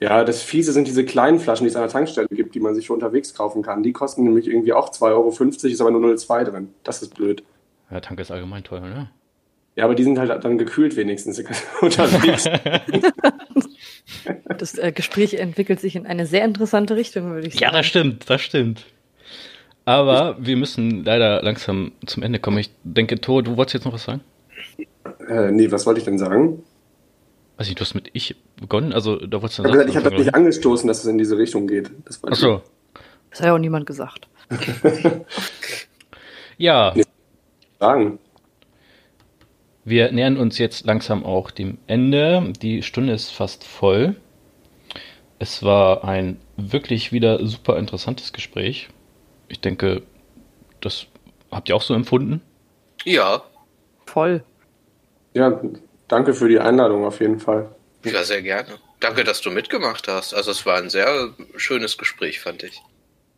Ja, das Fiese sind diese kleinen Flaschen, die es an der Tankstelle gibt, die man sich für unterwegs kaufen kann. Die kosten nämlich irgendwie auch 2,50 Euro, ist aber nur 0,2 drin. Das ist blöd. Ja, Tank ist allgemein teuer, ne? Ja, aber die sind halt dann gekühlt wenigstens unterwegs. das äh, Gespräch entwickelt sich in eine sehr interessante Richtung, würde ich sagen. Ja, das stimmt, das stimmt. Aber wir müssen leider langsam zum Ende kommen. Ich denke, Thor, du wolltest jetzt noch was sagen? Äh, nee, was wollte ich denn sagen? Weiß nicht, du hast mit ich begonnen? Also, da wolltest du ich habe hab das nicht angestoßen, dass es in diese Richtung geht. Das Ach so. Das hat ja auch niemand gesagt. ja. Nee, sagen. Wir nähern uns jetzt langsam auch dem Ende. Die Stunde ist fast voll. Es war ein wirklich wieder super interessantes Gespräch. Ich denke, das habt ihr auch so empfunden? Ja. Voll. Ja, danke für die Einladung auf jeden Fall. Ja, sehr gerne. Danke, dass du mitgemacht hast. Also es war ein sehr schönes Gespräch, fand ich.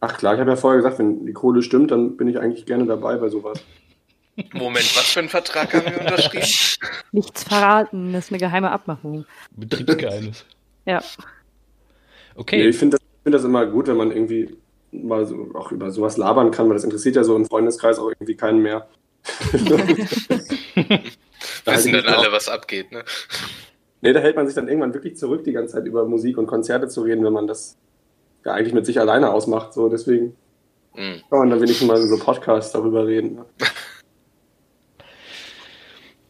Ach klar, ich habe ja vorher gesagt, wenn die Kohle stimmt, dann bin ich eigentlich gerne dabei bei sowas. Moment, was für einen Vertrag haben wir unterschrieben? Nichts verraten, das ist eine geheime Abmachung. Betriebsgeheimnis. ja. Okay. Nee, ich finde das, find das immer gut, wenn man irgendwie mal so auch über sowas labern kann, weil das interessiert ja so im Freundeskreis auch irgendwie keinen mehr. Wissen dann alle, was abgeht, ne? Nee, da hält man sich dann irgendwann wirklich zurück, die ganze Zeit über Musik und Konzerte zu reden, wenn man das ja eigentlich mit sich alleine ausmacht. So, deswegen mhm. kann man dann wenigstens mal so Podcasts darüber reden. Ne?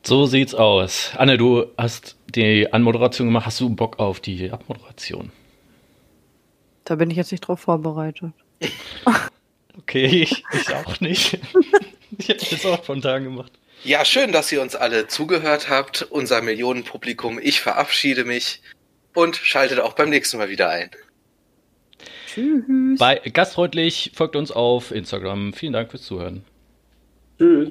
So sieht's aus. Anne, du hast die Anmoderation gemacht. Hast du Bock auf die Abmoderation? Da bin ich jetzt nicht drauf vorbereitet. okay, ich, ich auch nicht. ich hätte es auch spontan gemacht. Ja, schön, dass ihr uns alle zugehört habt, unser Millionenpublikum. Ich verabschiede mich und schaltet auch beim nächsten Mal wieder ein. Tschüss. Bei Gastfreundlich folgt uns auf Instagram. Vielen Dank fürs Zuhören. Tschüss.